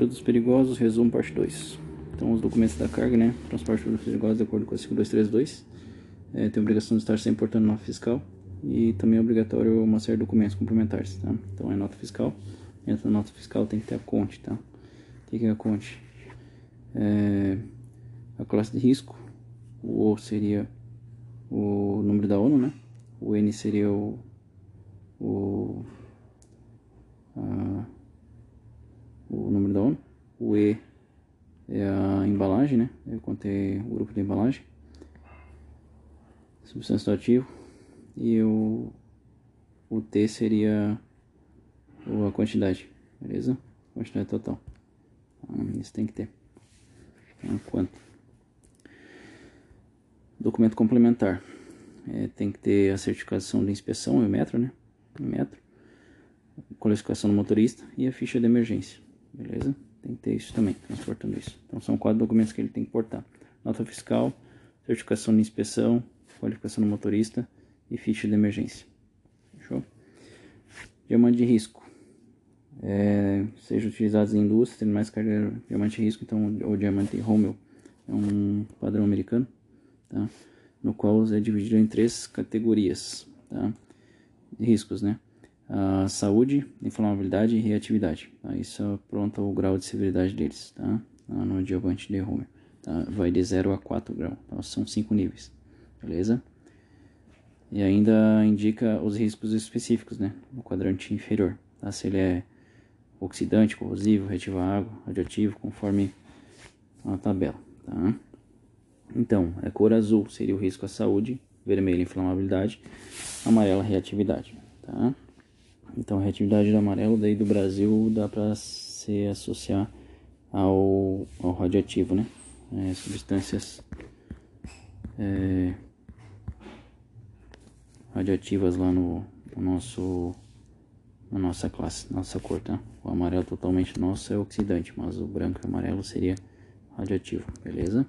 Produtos perigosos, resumo parte 2. Então, os documentos da carga, né? Transporte de produtos perigosos de acordo com a 5232. É, tem obrigação de estar sempre portando nota fiscal. E também é obrigatório uma série de documentos complementares, tá? Então, é nota fiscal. Dentro da nota fiscal tem que ter a conte, tá? O que é a conte? É, a classe de risco. O O seria o número da ONU, né? O N seria o, o, a, o número da ONU. O E é a embalagem, né? Eu contei o grupo de embalagem. Substância do ativo. E o, o T seria a quantidade, beleza? Quantidade total. Então, isso tem que ter. Então, quanto? Documento complementar. É, tem que ter a certificação de inspeção, o metro, né? O metro. Qualificação do motorista e a ficha de emergência, beleza? Tem que ter isso também, transportando isso. Então são quatro documentos que ele tem que portar. Nota fiscal, certificação de inspeção, qualificação do motorista e ficha de emergência. Fechou? Diamante de risco. É, seja utilizados em indústria, tem mais carga diamante de risco, então o diamante Rommel é um padrão americano, tá? no qual é dividido em três categorias tá? de riscos, né? A saúde, inflamabilidade e reatividade. Tá? Isso apronta o grau de severidade deles, tá? no diamante de Rommel. Tá? Vai de 0 a 4 graus, então são 5 níveis, beleza? E ainda indica os riscos específicos, né? No quadrante inferior, tá? Se ele é oxidante, corrosivo, reativo à água, radioativo, conforme a tabela, tá? Então, a cor azul seria o risco à saúde, vermelho inflamabilidade, amarela reatividade, tá? Então, a reatividade do amarelo daí do Brasil dá para se associar ao, ao radioativo, né? É, substâncias é, radioativas lá no, no, nosso na nossa classe, nossa cor, tá? O amarelo totalmente nosso é oxidante, mas o branco e o amarelo seria radioativo, beleza?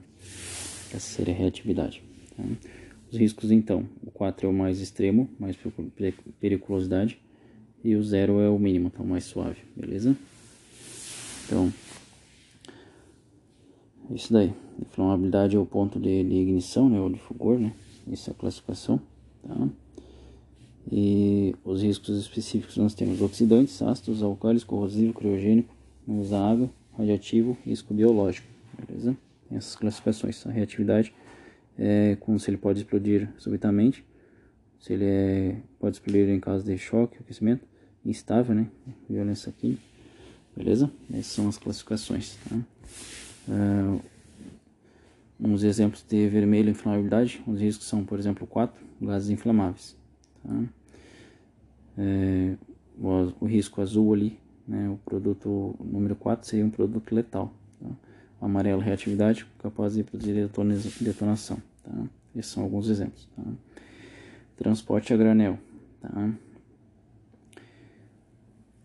Essa seria a reatividade. Tá? Os riscos então, o 4 é o mais extremo, mais periculosidade, e o 0 é o mínimo, então mais suave, beleza? Então, isso daí. Inflamabilidade é o ponto de, de ignição, né, ou de fulgor, né? Essa é a classificação, tá? E os riscos específicos nós temos oxidantes, ácidos, alcálios, corrosivo, criogênico, usa água, radioativo, risco biológico, beleza? Tem essas classificações. A reatividade é como se ele pode explodir subitamente, se ele é, pode explodir em caso de choque, aquecimento, instável, né? Violência química, beleza? Essas são as classificações, tá? Uh, uns exemplos de vermelho inflamabilidade, os riscos são, por exemplo, 4 gases inflamáveis. Tá? É, o, o, risco azul ali, né, o produto número 4 seria um produto letal. Tá? O amarelo, reatividade, capaz de produzir detonação. Tá? Esses são alguns exemplos. Tá? Transporte a granel. Tá?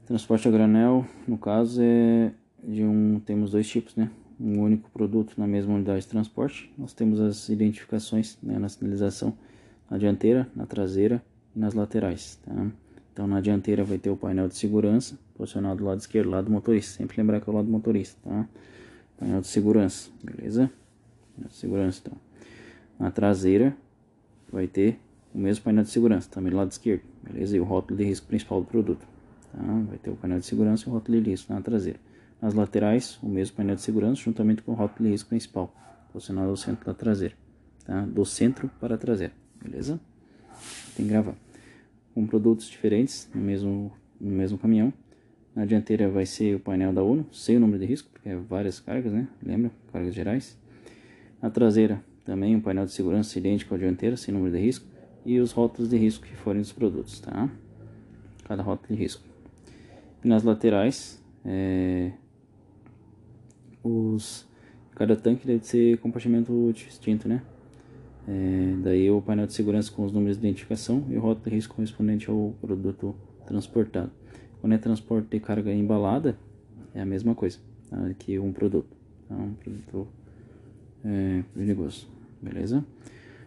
Transporte a granel, no caso, é de um. Temos dois tipos, né? Um único produto na mesma unidade de transporte. Nós temos as identificações né, na sinalização na dianteira, na traseira nas laterais, tá? Então na dianteira vai ter o painel de segurança, posicionado do lado esquerdo, lado do motorista. Sempre lembrar que é o lado do motorista, tá? Painel de segurança, beleza? Painel de segurança, então. Na traseira vai ter o mesmo painel de segurança, também do lado esquerdo, beleza? E o rótulo de risco principal do produto, tá? Vai ter o painel de segurança e o rótulo de risco na traseira. Nas laterais, o mesmo painel de segurança juntamente com o rótulo de risco principal, posicionado ao centro da traseira, tá? Do centro para a traseira, beleza? Tem que gravar com produtos diferentes no mesmo, no mesmo caminhão. Na dianteira vai ser o painel da ONU, sem o número de risco, porque é várias cargas, né? Lembra? Cargas gerais. Na traseira também um painel de segurança idêntico à dianteira, sem número de risco. E os rótulos de risco que forem dos produtos, tá? Cada rótulo de risco. E nas laterais, é, os, cada tanque deve ser compartimento distinto, né? É, daí o painel de segurança com os números de identificação e o rótulo de risco correspondente ao produto transportado. Quando é transporte de carga embalada, é a mesma coisa tá? que um produto. Tá? Um produto é, perigoso, beleza?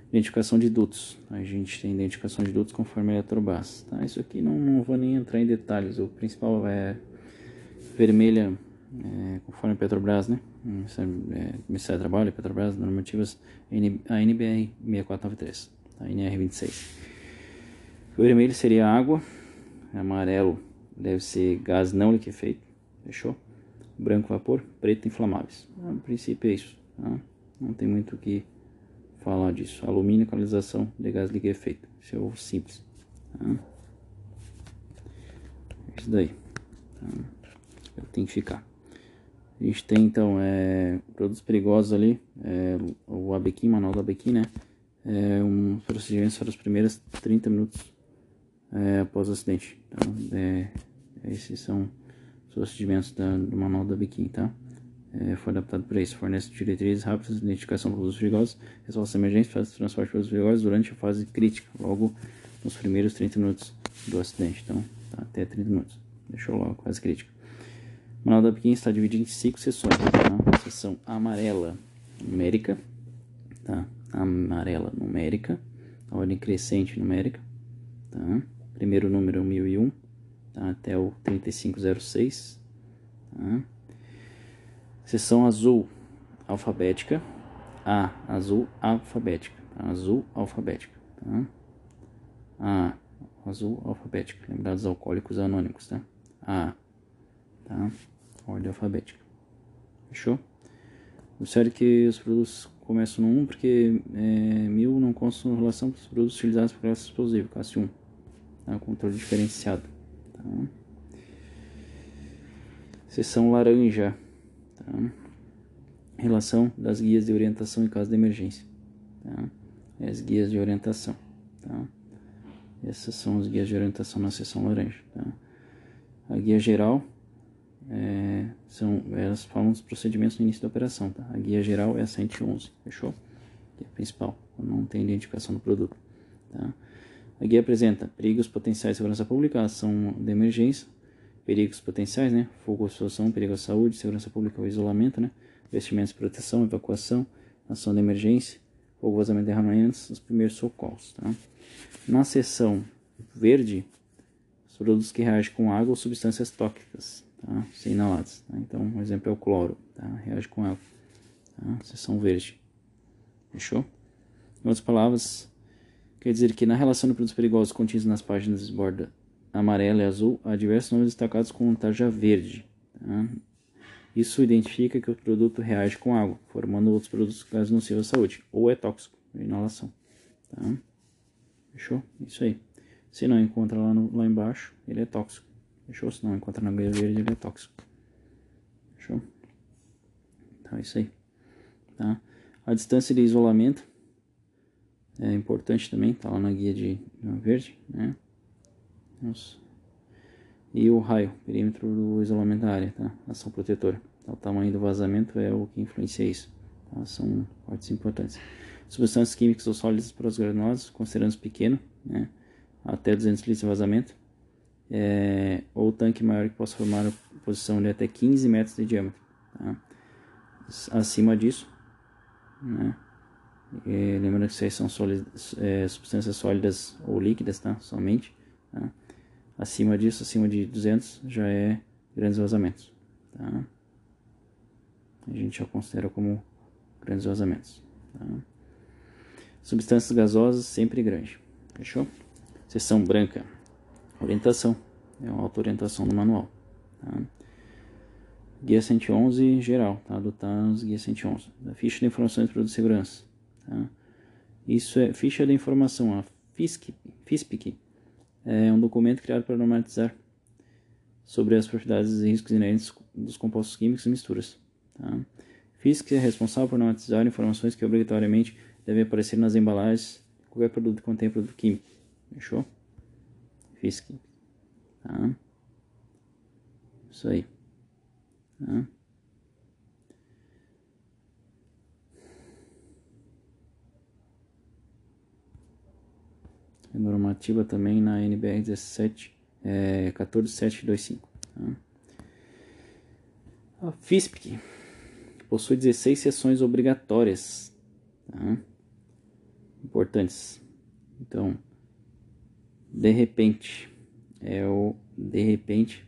Identificação de dutos. A gente tem identificação de dutos conforme a. Tá? Isso aqui não, não vou nem entrar em detalhes. O principal é vermelha, é, conforme a Petrobras, né? É, Ministério do Trabalho, Petrobras, normativas, a NBR 6493, a NR26. O vermelho seria água, amarelo deve ser gás não liquefeito, fechou? Branco vapor, preto inflamáveis. A princípio é isso, tá? não tem muito o que falar disso. Alumínio, canalização de gás liquefeito, isso é o simples. Tá? Isso daí. Tá? Tem que ficar. A gente tem então é, produtos perigosos ali, é, o ABQ, manual do ABQ, né? É, um procedimento para os primeiros 30 minutos é, após o acidente. Então, é, esses são os procedimentos da, do manual da ABQ, tá? É, foi adaptado para isso. Fornece diretrizes rápidas de identificação de produtos perigosos, resposta emergência, faz transporte de produtos perigosos durante a fase crítica, logo nos primeiros 30 minutos do acidente. Então, tá, até 30 minutos. Deixou logo, fase crítica. O manual da Pequim está dividido em cinco sessões. Tá? Seção amarela numérica, tá? amarela numérica, a ordem crescente numérica. Tá? Primeiro número 1001 tá? até o 3506. Tá? Seção azul alfabética, A azul alfabética, azul alfabética. Tá? A azul alfabética, lembrar dos alcoólicos anônimos, tá? A tá? Ordem alfabética. Fechou? Observe que os produtos começam no 1 porque é, 1000 não constam relação com os produtos utilizados para classe explosiva, classe 1. Tá? Controle diferenciado. Tá? Seção laranja. Tá? Relação das guias de orientação em caso de emergência. Tá? As guias de orientação. Tá? Essas são as guias de orientação na seção laranja. Tá? A guia geral é, são, elas falam dos procedimentos no início da operação, tá? A guia geral é a 111, fechou? Que é a principal, não tem identificação do produto, tá? A guia apresenta perigos potenciais de segurança pública, ação de emergência, perigos potenciais, né? Fogo ou situação, perigo à saúde, segurança pública ou isolamento, né? Vestimentos de proteção, evacuação, ação de emergência, fogo, vazamento de derramamentos, os primeiros socorros, tá? Na seção verde, os produtos que reagem com água ou substâncias tóxicas, tá? Ser inalados. Tá? Então, um exemplo é o cloro, tá? Reage com água. Tá? Seção verde. Fechou? Em outras palavras, quer dizer que na relação de produtos perigosos contidos nas páginas de borda amarela e azul, há diversos nomes destacados com tarja verde. Tá? Isso identifica que o produto reage com água, formando outros produtos caso nocivos à saúde, ou é tóxico, inalação. Tá? Fechou? Isso aí. Se não encontra lá, no, lá embaixo, ele é tóxico. Fechou? Se não encontra na guia verde, ele é tóxico. Fechou? Então é isso aí. Tá? A distância de isolamento é importante também, tá lá na guia de verde, né? E o raio, perímetro do isolamento da área, tá? Ação protetora. Tá? O tamanho do vazamento é o que influencia isso. Tá? São partes importantes. Substâncias químicas ou sólidas prosgranulosas, considerando pequeno, né? Até 200 litros de vazamento é, ou tanque maior que possa formar uma posição de até 15 metros de diâmetro. Tá? Acima disso, né? Lembrando que isso são sólidas, é, substâncias sólidas ou líquidas, tá? Somente. Tá? Acima disso, acima de 200, já é grandes vazamentos. Tá? A gente já considera como grandes vazamentos. Tá? Substâncias gasosas sempre grande. Fechou? Seção branca. Orientação. É uma auto-orientação do manual. Tá? Guia 111 geral, tá? Adotar as guia 111. A ficha de informações de produto de segurança. Tá? Isso é ficha de informação, a FISC, FISPIC. É um documento criado para normatizar sobre as propriedades e riscos inerentes dos compostos químicos e misturas. Tá? É responsável por normatizar informações que obrigatoriamente devem aparecer nas embalagens de qualquer produto que contém produto químico. Fechou? FISC. Tá? Isso aí. Tá? Normativa também na NBR 17, é, 14725. Tá? A FISPIC possui 16 sessões obrigatórias. Tá? Importantes. Então, de repente, é o de repente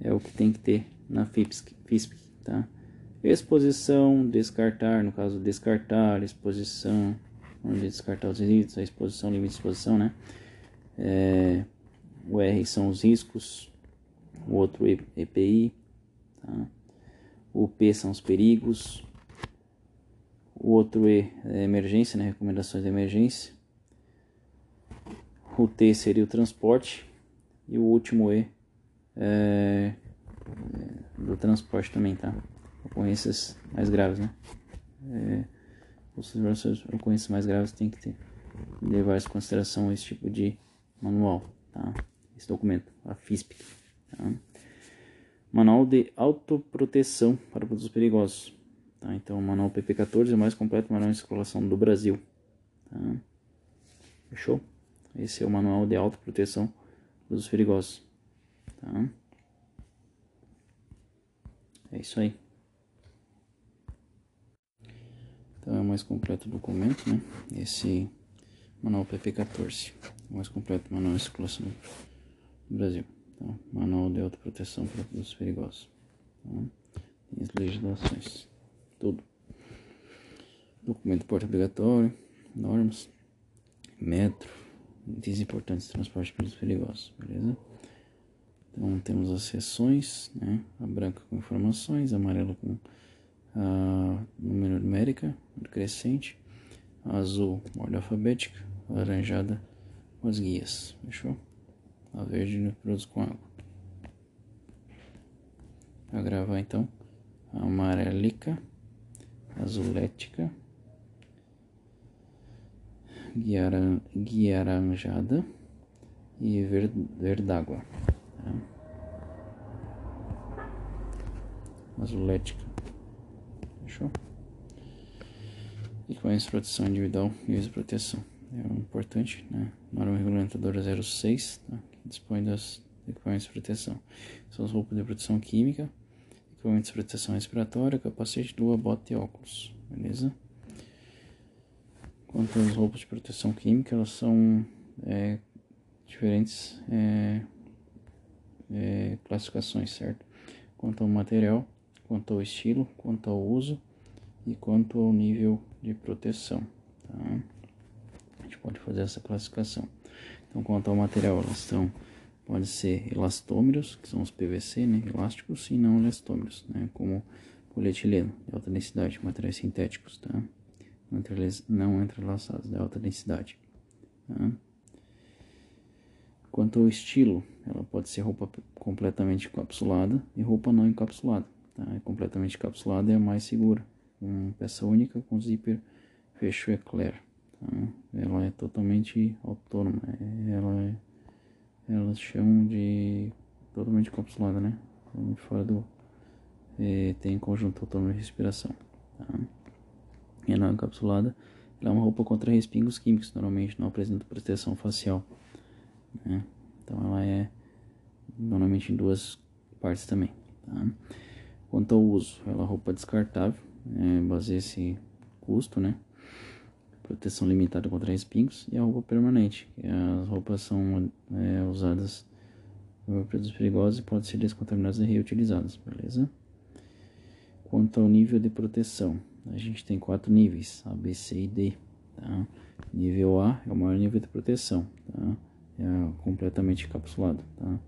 é o que tem que ter na FIPSC, FISP, tá? Exposição, descartar, no caso descartar, exposição, onde descartar os limites, a exposição, limite de exposição, né? É, o R são os riscos, o outro EPI, tá? o P são os perigos, o outro E é emergência, né? recomendações de emergência, o T seria o transporte e o último E é, é do transporte também, tá? Ocorrências mais graves, né? É, ocorrências mais graves tem que ter, levar em consideração esse tipo de manual, tá? Esse documento, a FISP, tá? Manual de autoproteção para produtos perigosos. Tá? Então, o manual PP14 é o mais completo manual de circulação do Brasil. Tá? Fechou? Esse é o manual de autoproteção para produtos perigosos. Tá? É isso aí. Então é o mais completo documento, né? Esse manual PP14, o mais completo manual de circulação do Brasil. Tá? Manual de autoproteção para produtos perigosos. Tem as legislações, tudo. Documento porta obrigatório, normas, metro, itens importantes de transporte de produtos perigosos, beleza? Então temos as seções, né? A branca com informações, a amarela com a número numérica, crescente, azul ordem alfabética, laranjada com as guias, fechou? A verde produz com água. Para gravar então, amarelica, azulética, guiaranjada e verdágua. Tá? Azulética. Fechou? Equipamentos de proteção individual e de proteção. É importante, né? Norma regulamentadora 06, tá? que dispõe das equipamentos de proteção. São as roupas de proteção química, equipamentos de proteção respiratória, capacete, luva, bota e óculos. Beleza? Quanto às roupas de proteção química, elas são é, diferentes é, é, classificações, certo? Quanto ao material, quanto ao estilo, quanto ao uso e quanto ao nível de proteção. Tá? A gente pode fazer essa classificação. Então, quanto ao material, elas são pode ser elastômeros, que são os PVC, né, elásticos, e não elastômeros, né, como polietileno de alta densidade, materiais sintéticos, tá? não entrelaçados, de alta densidade. Tá? Quanto ao estilo, ela pode ser roupa completamente encapsulada e roupa não encapsulada. Tá? É completamente encapsulada é a mais segura, com peça única com zíper fecho eclair. Tá? Ela é totalmente autônoma, é, ela é, elas chamam de totalmente encapsulada, né? Totalmente fora do é, tem conjunto autônomo de respiração. Tá? não encapsulada, ela é uma roupa contra respingos químicos, normalmente não apresenta proteção facial. Né? Então ela é normalmente em duas partes também. Tá? Quanto ao uso, ela é uma roupa descartável, é, baseia-se custo, né? Proteção limitada contra respingos e a roupa permanente. As roupas são é, usadas por produtos perigosos e podem ser descontaminadas e reutilizadas, beleza? Quanto ao nível de proteção, a gente tem quatro níveis, A, B, C e D. Tá? Nível A é o maior nível de proteção, tá? é completamente encapsulado. Tá?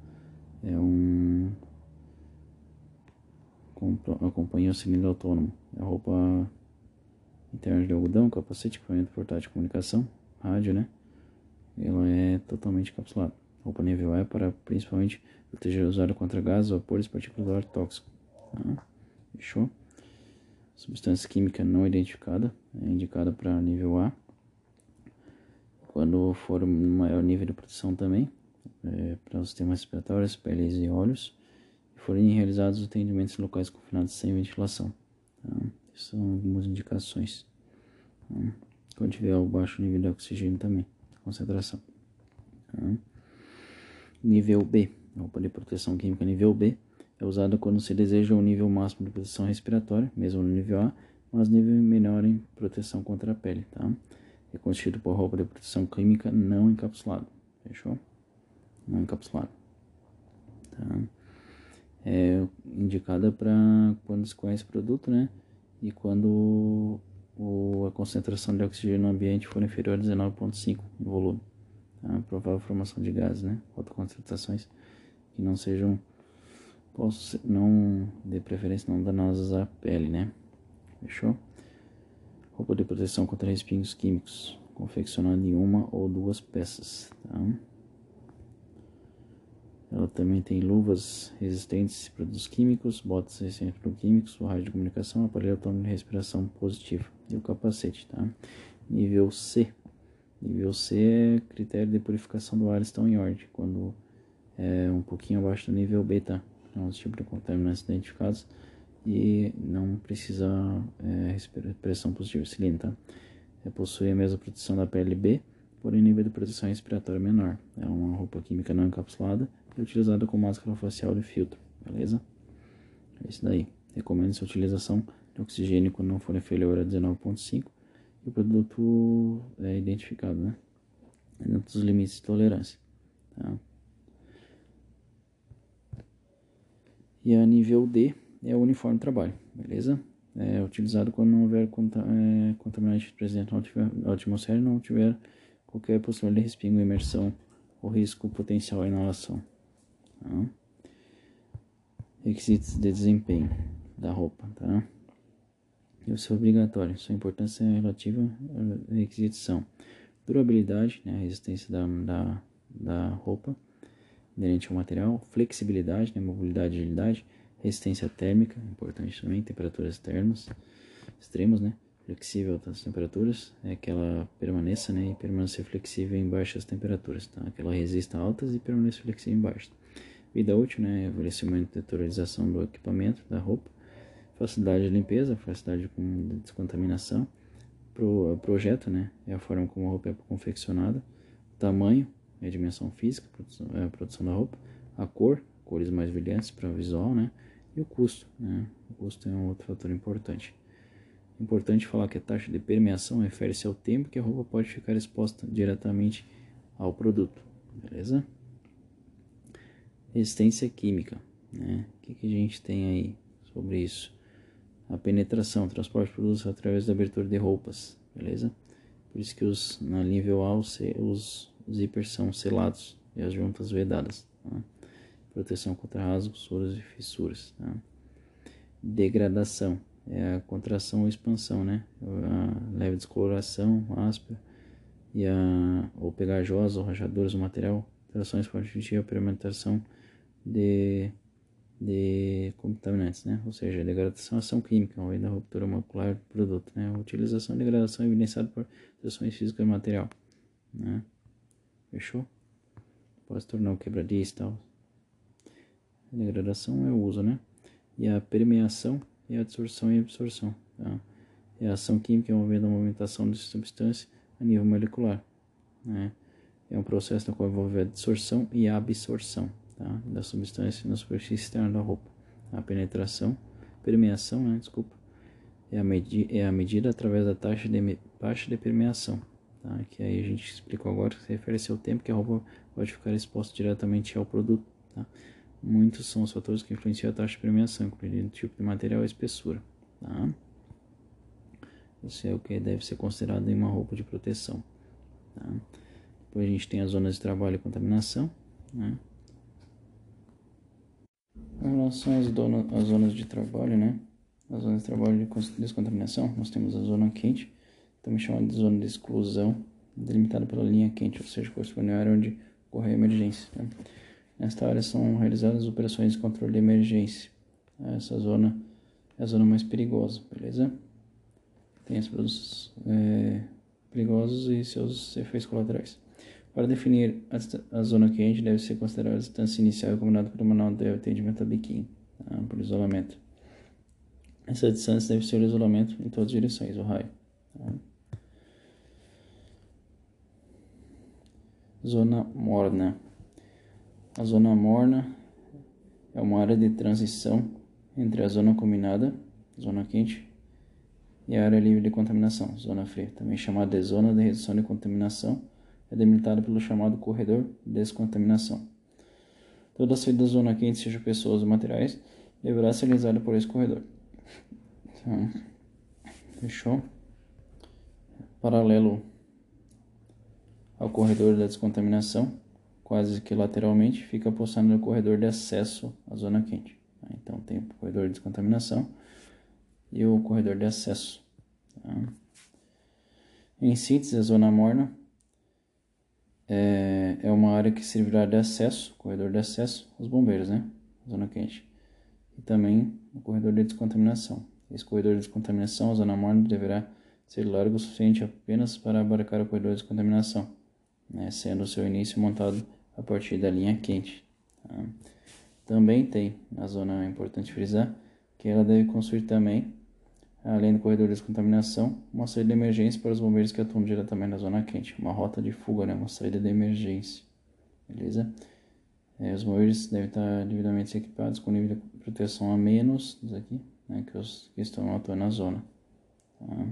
É um acompanha o cilindro autônomo. É a roupa interna de algodão, capacete, equipamento portátil de comunicação, rádio, né? Ela é totalmente encapsulada. A roupa nível A é para principalmente proteger o usuário contra gases, vapores, partículas tóxico. Tá? Fechou? Substância química não identificada, é indicada para nível A. Quando for maior nível de proteção também, é, para os sistemas respiratórios, peles e olhos, forem realizados os atendimentos locais confinados sem ventilação. Tá? São algumas indicações. Tá? Quando tiver o baixo nível de oxigênio também, concentração. Tá? Nível B, roupa de proteção química nível B, é usada quando se deseja um nível máximo de proteção respiratória, mesmo no nível A, mas nível menor em proteção contra a pele, tá? É constituído por roupa de proteção química não encapsulada, fechou? Não encapsulada, tá? É indicada para quando se conhece o produto, né? E quando o, a concentração de oxigênio no ambiente for inferior a 19,5 em volume. Tá? Provável formação de gases, né? Autoconcentrações que não sejam, posso, não, de preferência, não danosas à pele, né? Fechou? Roupa de proteção contra respingos químicos, confeccionada em uma ou duas peças, tá? Ela também tem luvas resistentes a produtos químicos, botas resistentes a produtos químicos, rádio de comunicação, aparelho autônomo de respiração positiva e o capacete, tá? Nível C. Nível C é critério de purificação do ar estão em ordem, quando é um pouquinho abaixo do nível beta, são os tipos de contaminantes identificados e não precisa é, pressão positiva cilindro, tá? É, possui a mesma proteção da pele B, porém nível de proteção respiratória menor. É uma roupa química não encapsulada e utilizada com máscara facial de filtro, beleza? É isso daí. Recomenda-se a utilização de oxigênio quando não for inferior a 19,5 e o produto é identificado, né? Dentro dos limites de tolerância, tá? E a nível D é o uniforme de trabalho, beleza? É utilizado quando não houver é, contaminante presente na atmosfera e não tiver qualquer possibilidade de respingo, imersão ou risco potencial à inalação. Tá? Requisitos de desempenho da roupa, tá? Isso é obrigatório. Sua importância é relativa à requisição. Durabilidade, né, a resistência da, da, da roupa inerente ao material, flexibilidade, né, mobilidade e agilidade, resistência térmica, importante também, temperaturas externas, extremas, né, flexível das temperaturas, é que ela permaneça, né, e permanecer flexível em baixas temperaturas, tá, que ela resista a altas e permaneça flexível em baixas. Vida útil, né, envelhecimento e deteriorização do equipamento, da roupa, facilidade de limpeza, facilidade de descontaminação, Pro, projeto, né, é a forma como a roupa é confeccionada, tamanho, é a dimensão física, produção, é a produção da roupa, a cor, cores mais brilhantes para visual, né? E o custo, né? O custo é um outro fator importante. Importante falar que a taxa de permeação refere-se ao tempo que a roupa pode ficar exposta diretamente ao produto, beleza? Resistência química, né? O que, que a gente tem aí sobre isso? A penetração, transporte de produtos através da abertura de roupas, beleza? Por isso que os, na nível A os, os zippers são selados e as juntas vedadas. Tá? Proteção contra rasgos, furos e fissuras. Tá? Degradação é a contração ou expansão, né? A leve descoloração, áspera e a ou pegajosa ou rachaduras do material. Alterações pode a penetração de de contaminantes, né? Ou seja, a degradação ação química ou da ruptura molecular do produto, né? A utilização e degradação evidenciada por alterações físicas do material, né? Fechou? Pode se tornar o quebradiço e tal. A degradação é o uso, né? E a permeação é a absorção e absorção. Tá? É a ação química envolvendo a movimentação de substância a nível molecular. Né? É um processo no qual envolve a absorção e a absorção tá? da substância na superfície externa da roupa. A penetração, permeação, né? desculpa, é a, medi é a medida através da taxa de, taxa de permeação tá? que aí a gente explicou agora, que se refere ao tempo que a roupa pode ficar exposta diretamente ao produto. Tá? Muitos são os fatores que influenciam a taxa de premiação, incluindo o tipo de material e espessura. Tá? Isso é o que deve ser considerado em uma roupa de proteção. Tá? Depois a gente tem as zonas de trabalho e contaminação. Né? Com relação às, às zonas de trabalho, né? As zonas de trabalho de descontaminação, nós temos a zona quente, também chamada de zona de exclusão, delimitada pela linha quente, ou seja, corresponde à área onde ocorre a emergência. Né? Nesta área são realizadas operações de controle de emergência. Essa zona é a zona mais perigosa, beleza? Tem os produtos é, perigosos e seus efeitos colaterais. Para definir a, a, zona quente, deve ser considerada a distância inicial recomendada pelo manual de atendimento a biquíni, tá? por isolamento. Essa distância deve ser o isolamento em todas as direções, o raio. Tá? Zona morna. A zona morna é uma área de transição entre a zona combinada, zona quente, e a área livre de contaminação, zona fria, também chamada de zona de redução de contaminação, é delimitada pelo chamado corredor de descontaminação. Toda saída da zona quente, seja pessoas ou materiais, deverá ser realizada por esse corredor. Então, fechou? Paralelo ao corredor da descontaminação, quase que lateralmente, fica postado no corredor de acesso à zona quente. Então tem o corredor de descontaminação e o corredor de acesso. Em síntese, a zona morna é, é uma área que servirá de acesso, corredor de acesso aos bombeiros, né? Zona quente. E também o corredor de descontaminação. Esse corredor de descontaminação, a zona morna, deverá ser largo o suficiente apenas para abarcar o corredor de descontaminação, né? sendo o seu início montado a partir da linha quente. Tá? Também tem, na zona é importante frisar, que ela deve construir também além do corredor de descontaminação, uma saída de emergência para os bombeiros que atuam diretamente na zona quente, uma rota de fuga, né? uma saída de emergência, beleza? É, os bombeiros devem estar devidamente equipados com nível de proteção a menos aqui, né? que os que estão atuando na zona. Tá?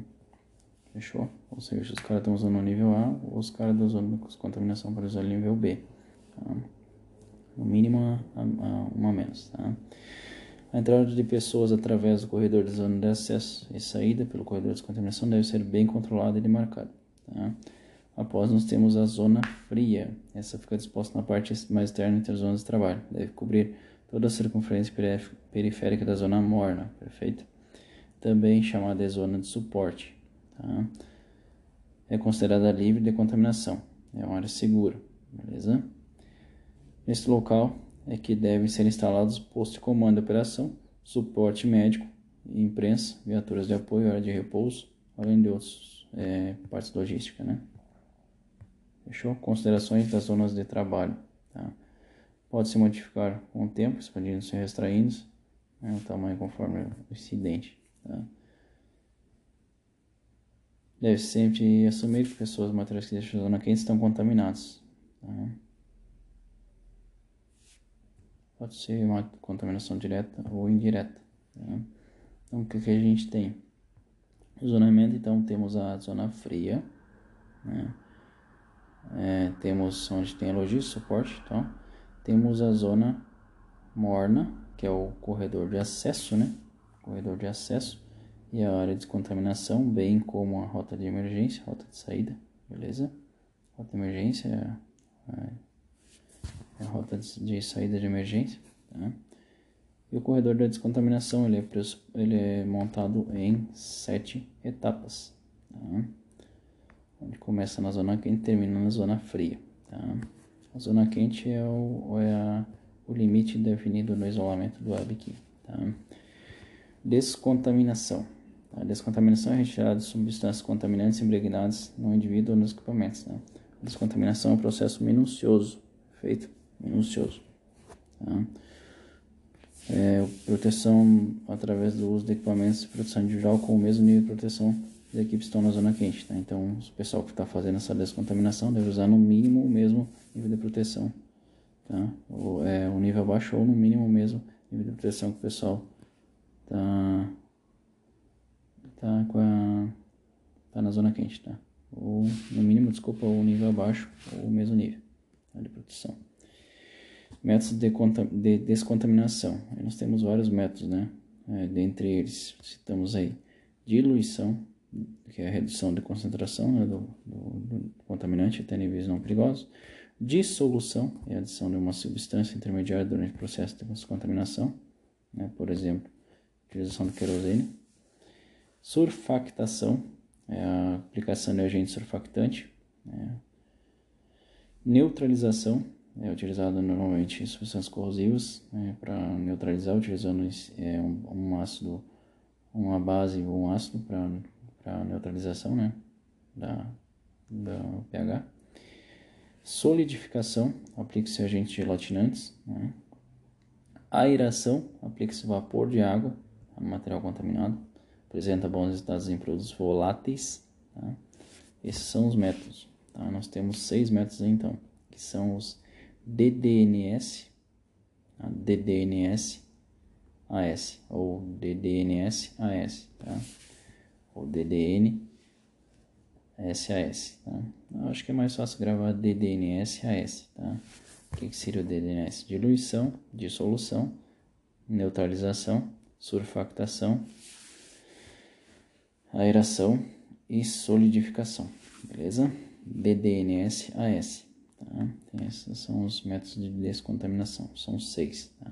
Fechou? Ou seja, os caras estão usando o nível A, ou os caras da zona de descontaminação para usar o nível B. Tá? No mínimo, uma menos. Tá? A entrada de pessoas através do corredor da zona de acesso e saída pelo corredor de descontaminação deve ser bem controlada e demarcada. Tá? Após nós temos a zona fria. Essa fica disposta na parte mais externa entre as zonas de trabalho. Deve cobrir toda a circunferência periférica da zona morna, perfeito? Também chamada de zona de suporte. Tá? É considerada livre de contaminação. É uma área segura, beleza? Neste local é que devem ser instalados postos de comando de operação, suporte médico, imprensa, viaturas de apoio, área de repouso, além de outras é, partes logística, né? Fechou? Considerações das zonas de trabalho. Tá? Pode se modificar com o tempo, expandindo-se e restraindo-se, né, o tamanho conforme o incidente. Tá? Deve sempre assumir que pessoas materiais que deixam a zona quente estão contaminados. Tá? Pode ser uma contaminação direta ou indireta. Né? Então, o que, que a gente tem? Zonamento, então, temos a zona fria, né? é, temos onde tem a logística, suporte, então, temos a zona morna, que é o corredor de acesso, né? Corredor de acesso e a área de descontaminação, bem como a rota de emergência, rota de saída, beleza? Rota de emergência é a rota de saída de emergência. Tá? E o corredor da descontaminação ele é, ele é montado em sete etapas. Tá? Onde começa na zona quente e termina na zona fria. Tá? A zona quente é o, é a, o limite definido no isolamento do web aqui. Tá? Descontaminação. A descontaminação é retirada de substâncias contaminantes impregnadas no indivíduo ou nos equipamentos. Tá? A descontaminação é um processo minucioso, feito minucioso. Tá? É, proteção através do uso de equipamentos de proteção individual com o mesmo nível de proteção das equipes que estão na zona quente. Tá? Então, o pessoal que está fazendo essa descontaminação deve usar no mínimo o mesmo nível de proteção. Tá? É, o nível abaixo ou no mínimo o mesmo nível de proteção que o pessoal está tá com a, tá na zona quente. Tá? Ou no mínimo, desculpa, o nível abaixo ou o mesmo nível de proteção. Métodos de, de descontaminação. Nós temos vários métodos, né? É, dentre eles, citamos aí diluição, que é a redução de concentração né, do, do, do, contaminante até níveis não perigosos. Dissolução, é a adição de uma substância intermediária durante o processo de descontaminação, né, por exemplo, utilização de querosene. Surfactação, é a aplicação de agente surfactante. Né. Neutralização, é utilizado normalmente em substâncias corrosivas né, para neutralizar, utilizando é, um, um, ácido, uma base ou um ácido para neutralização né, da, da pH. Solidificação, aplica-se agentes gelatinantes. Né. Aeração, aplica-se vapor de água no material contaminado. Apresenta bons resultados em produtos voláteis. Tá? Esses são os métodos. Tá? Nós temos seis métodos então, que são os DDNS, DDNS AS ou DDNS AS, tá? Ou DDN SAS, tá? Eu acho que é mais fácil gravar DDNS AS, tá? que seria o DDNS? Diluição, dissolução, neutralização, surfactação, aeração e solidificação, beleza? DDNS AS, tá? Esses são os métodos de descontaminação, são seis, tá?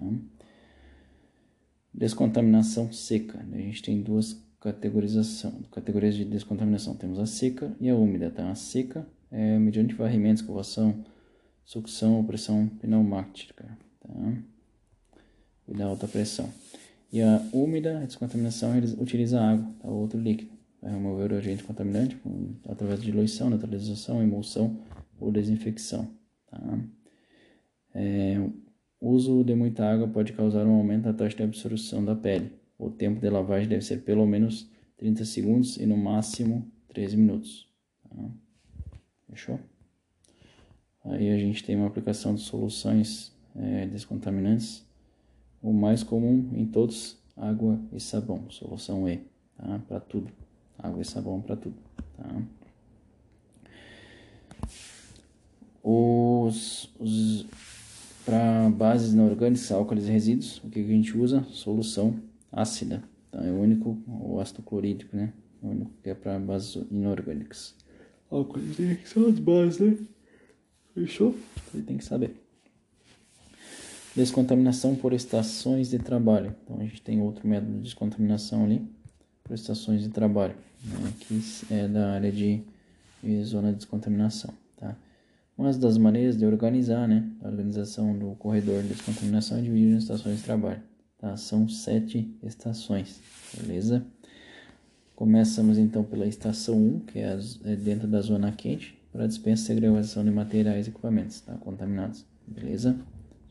Descontaminação seca, a gente tem duas categorização, categorias de descontaminação, temos a seca e a úmida, tá? A seca é mediante varrimento, escovação, sucção ou pressão pneumática, tá? E da alta pressão. E a úmida, a descontaminação, ele utiliza água, tá? outro líquido. Vai remover o agente contaminante através de diluição, neutralização, emulsão ou desinfecção. Tá? É, o uso de muita água pode causar um aumento da taxa de absorção da pele. O tempo de lavagem deve ser pelo menos 30 segundos e no máximo 13 minutos. Tá? Fechou? Aí a gente tem uma aplicação de soluções é, descontaminantes. O mais comum em todos, água e sabão, solução E, tá? Para tudo, água e sabão para tudo, tá? Os, os para bases inorgânicas, álcools e resíduos, o que a gente usa? Solução ácida, tá? É o único, o ácido clorídrico, né? É o único que é para bases inorgânicas. Álcools são as bases, né? Fechou? Ele tem que saber. Descontaminação por estações de trabalho. Então a gente tem outro método de descontaminação ali, por estações de trabalho, né, que é da área de, de, zona de descontaminação. Uma das maneiras de organizar, né, a organização do corredor de descontaminação é dividir em estações de trabalho. Tá? São sete estações, beleza? Começamos então pela estação 1, que é, é dentro da zona quente, para dispensa e segregação de materiais e equipamentos tá? contaminados, beleza?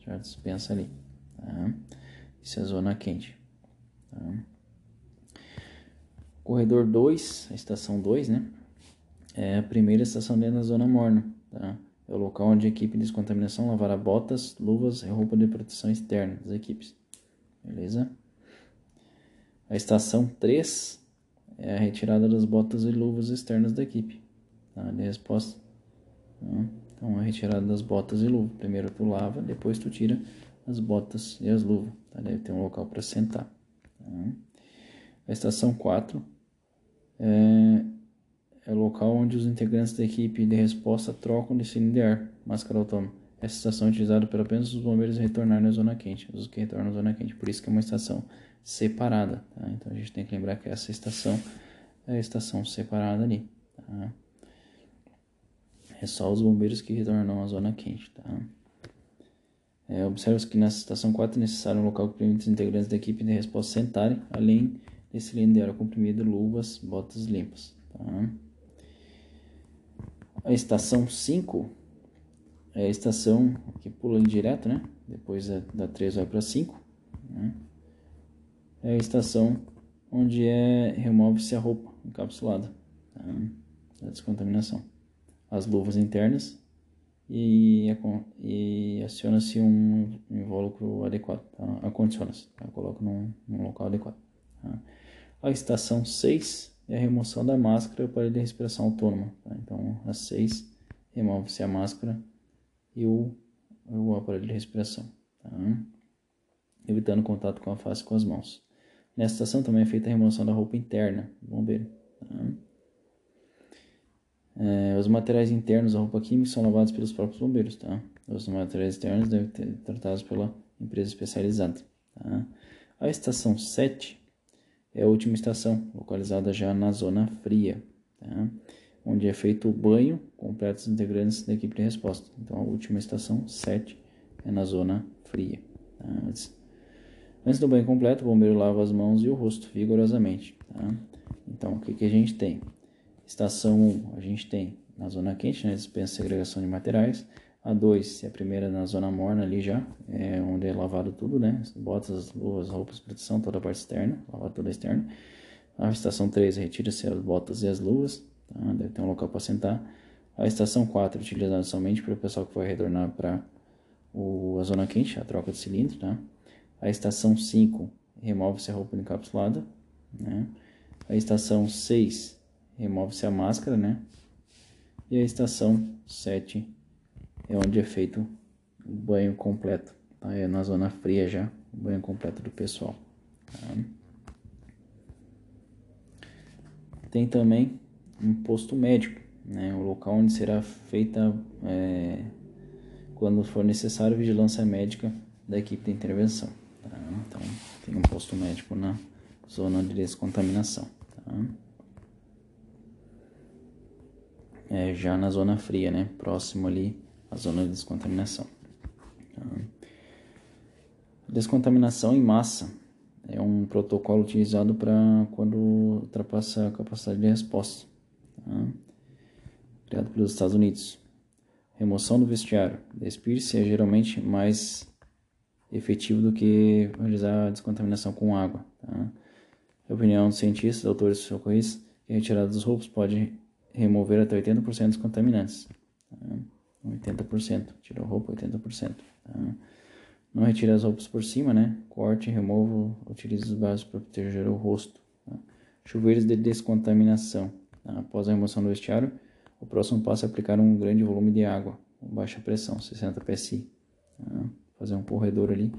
Já dispensa ali, tá? Isso é a zona quente, tá? Corredor 2, a estação 2, né? É a primeira estação dentro da zona morna, tá? É o local onde a equipe de descontaminação lavará botas, luvas e roupa de proteção externa das equipes, beleza? A estação 3 é a retirada das botas e luvas externas da equipe, Tá? De resposta. Tá? Então, a retirada das botas e luva. Primeiro tu lava, depois tu tira as botas e as luvas. Tá? Deve ter um local para sentar. Tá? A estação 4 é, é o local onde os integrantes da equipe de resposta trocam de cilindro de ar, máscara autônoma. Essa estação é utilizada por apenas os bombeiros retornarem à zona quente, os que retornam à zona quente. Por isso que é uma estação separada. Tá? Então a gente tem que lembrar que essa estação é a estação separada ali. Tá? É só os bombeiros que retornam à zona quente, tá? É, Observa que nessa estação 4 é necessário um local que permita os integrantes da equipe de resposta sentarem, além de cilindro de ar comprimido, luvas, botas limpas. Tá? A estação 5 é a estação que pula direto, né? Depois da 3 vai para 5. Né? É a estação onde é remove-se a roupa encapsulada tá? da descontaminação as luvas internas e, e aciona-se um invólucro adequado, tá? acondiciona-se, tá? coloca num, num, local adequado. Tá? A estação 6 é a remoção da máscara para a respiração autônoma. Tá? Então, a 6 remove-se a máscara e o, o aparelho de respiração, tá? evitando contato com a face e com as mãos. Nessa estação também é feita a remoção da roupa interna do bombeiro. Tá? É, os materiais internos da roupa química são lavados pelos próprios bombeiros, tá? Os materiais externos devem ser tratados pela empresa especializada, tá? A estação 7 é a última estação, localizada já na zona fria, tá? Onde é feito o banho completo dos integrantes da equipe de resposta. Então, a última estação 7 é na zona fria. Tá? Antes, antes do banho completo, o bombeiro lava as mãos e o rosto vigorosamente, tá? Então, o que, que a gente tem? Estação 1, a gente tem na zona quente, né, dispensa segregação de materiais. A 2 é a primeira na zona morna ali já, é onde é lavado tudo, né? Botas, luvas, roupas, proteção, toda a parte externa, lavar toda a externa. A estação 3 retira-se as botas e as luvas, tá? deve ter um local para sentar. A estação 4 utilizada somente para o pessoal que vai retornar para a zona quente, a troca de cilindro, tá? A estação 5 remove-se a roupa encapsulada, né? A estação 6 remove-se a máscara, né? E a estação 7 é onde é feito banho completo, tá? É na zona fria já, o banho completo do pessoal. Tá? Tem também um posto médico, né? O local onde será feita, é, quando for necessário, vigilância médica da equipe de intervenção. Tá? Então, tem um posto médico na zona de descontaminação. Tá? É, já na zona fria, né? Próximo ali à zona de descontaminação. Tá? Descontaminação em massa é um protocolo utilizado para quando ultrapassa a capacidade de resposta. Tá? Criado pelos Estados Unidos. Remoção do vestiário. Despir-se é geralmente mais efetivo do que realizar a descontaminação com água. Tá? A opinião dos cientistas, autores e socorristas, que a retirada dos roupas pode remover até 80% dos contaminantes. Tá? 80%. Tirou roupa, 80%. Tá? Não retire as roupas por cima, né? Corte, removo, utilize os vasos para proteger o rosto. Tá? Chuveiros de descontaminação. Tá? Após a remoção do vestiário, o próximo passo é aplicar um grande volume de água, com baixa pressão, 60 psi. Tá? Fazer um corredor ali,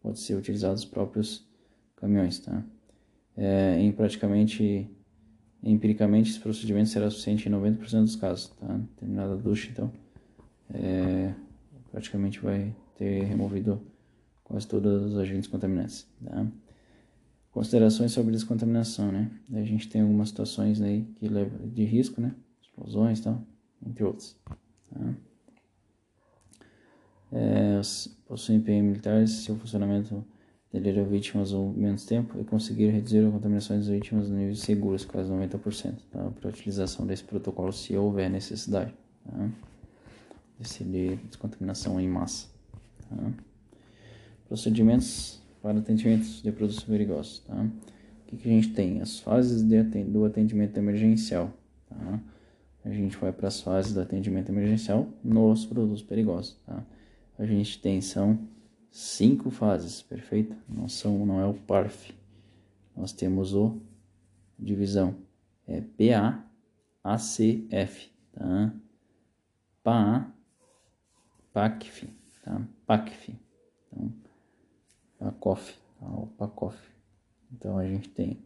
pode ser utilizado os próprios caminhões. Tá? É, em praticamente, empiricamente, esse procedimento será suficiente em 90% dos casos. Tá? Terminada a ducha, então, é, praticamente vai ter removido quase todos os agentes contaminantes. Tá? Considerações sobre descontaminação, né? A gente tem algumas situações aí que levam de risco, né? Explosões, tal, entre outros. Tá? É, possuem PM militares, seu funcionamento delira vítimas ou menos tempo e conseguir reduzir a contaminação das vítimas no níveis seguros, quase 90%, tá? para a utilização desse protocolo se houver necessidade. Tá? De descontaminação em massa. Tá? Procedimentos para atendimentos de produtos perigosos. Tá? O que, que, a gente tem? As fases atend do atendimento emergencial. Tá? A gente vai para as fases do atendimento emergencial nos produtos perigosos. Tá? A gente tem são cinco fases, perfeito? Não são, não é o PARF. Nós temos o divisão é PA, ACF, tá? PA, PACF, tá? PACF. Então, PACOF, tá? o PACOF. Então a gente tem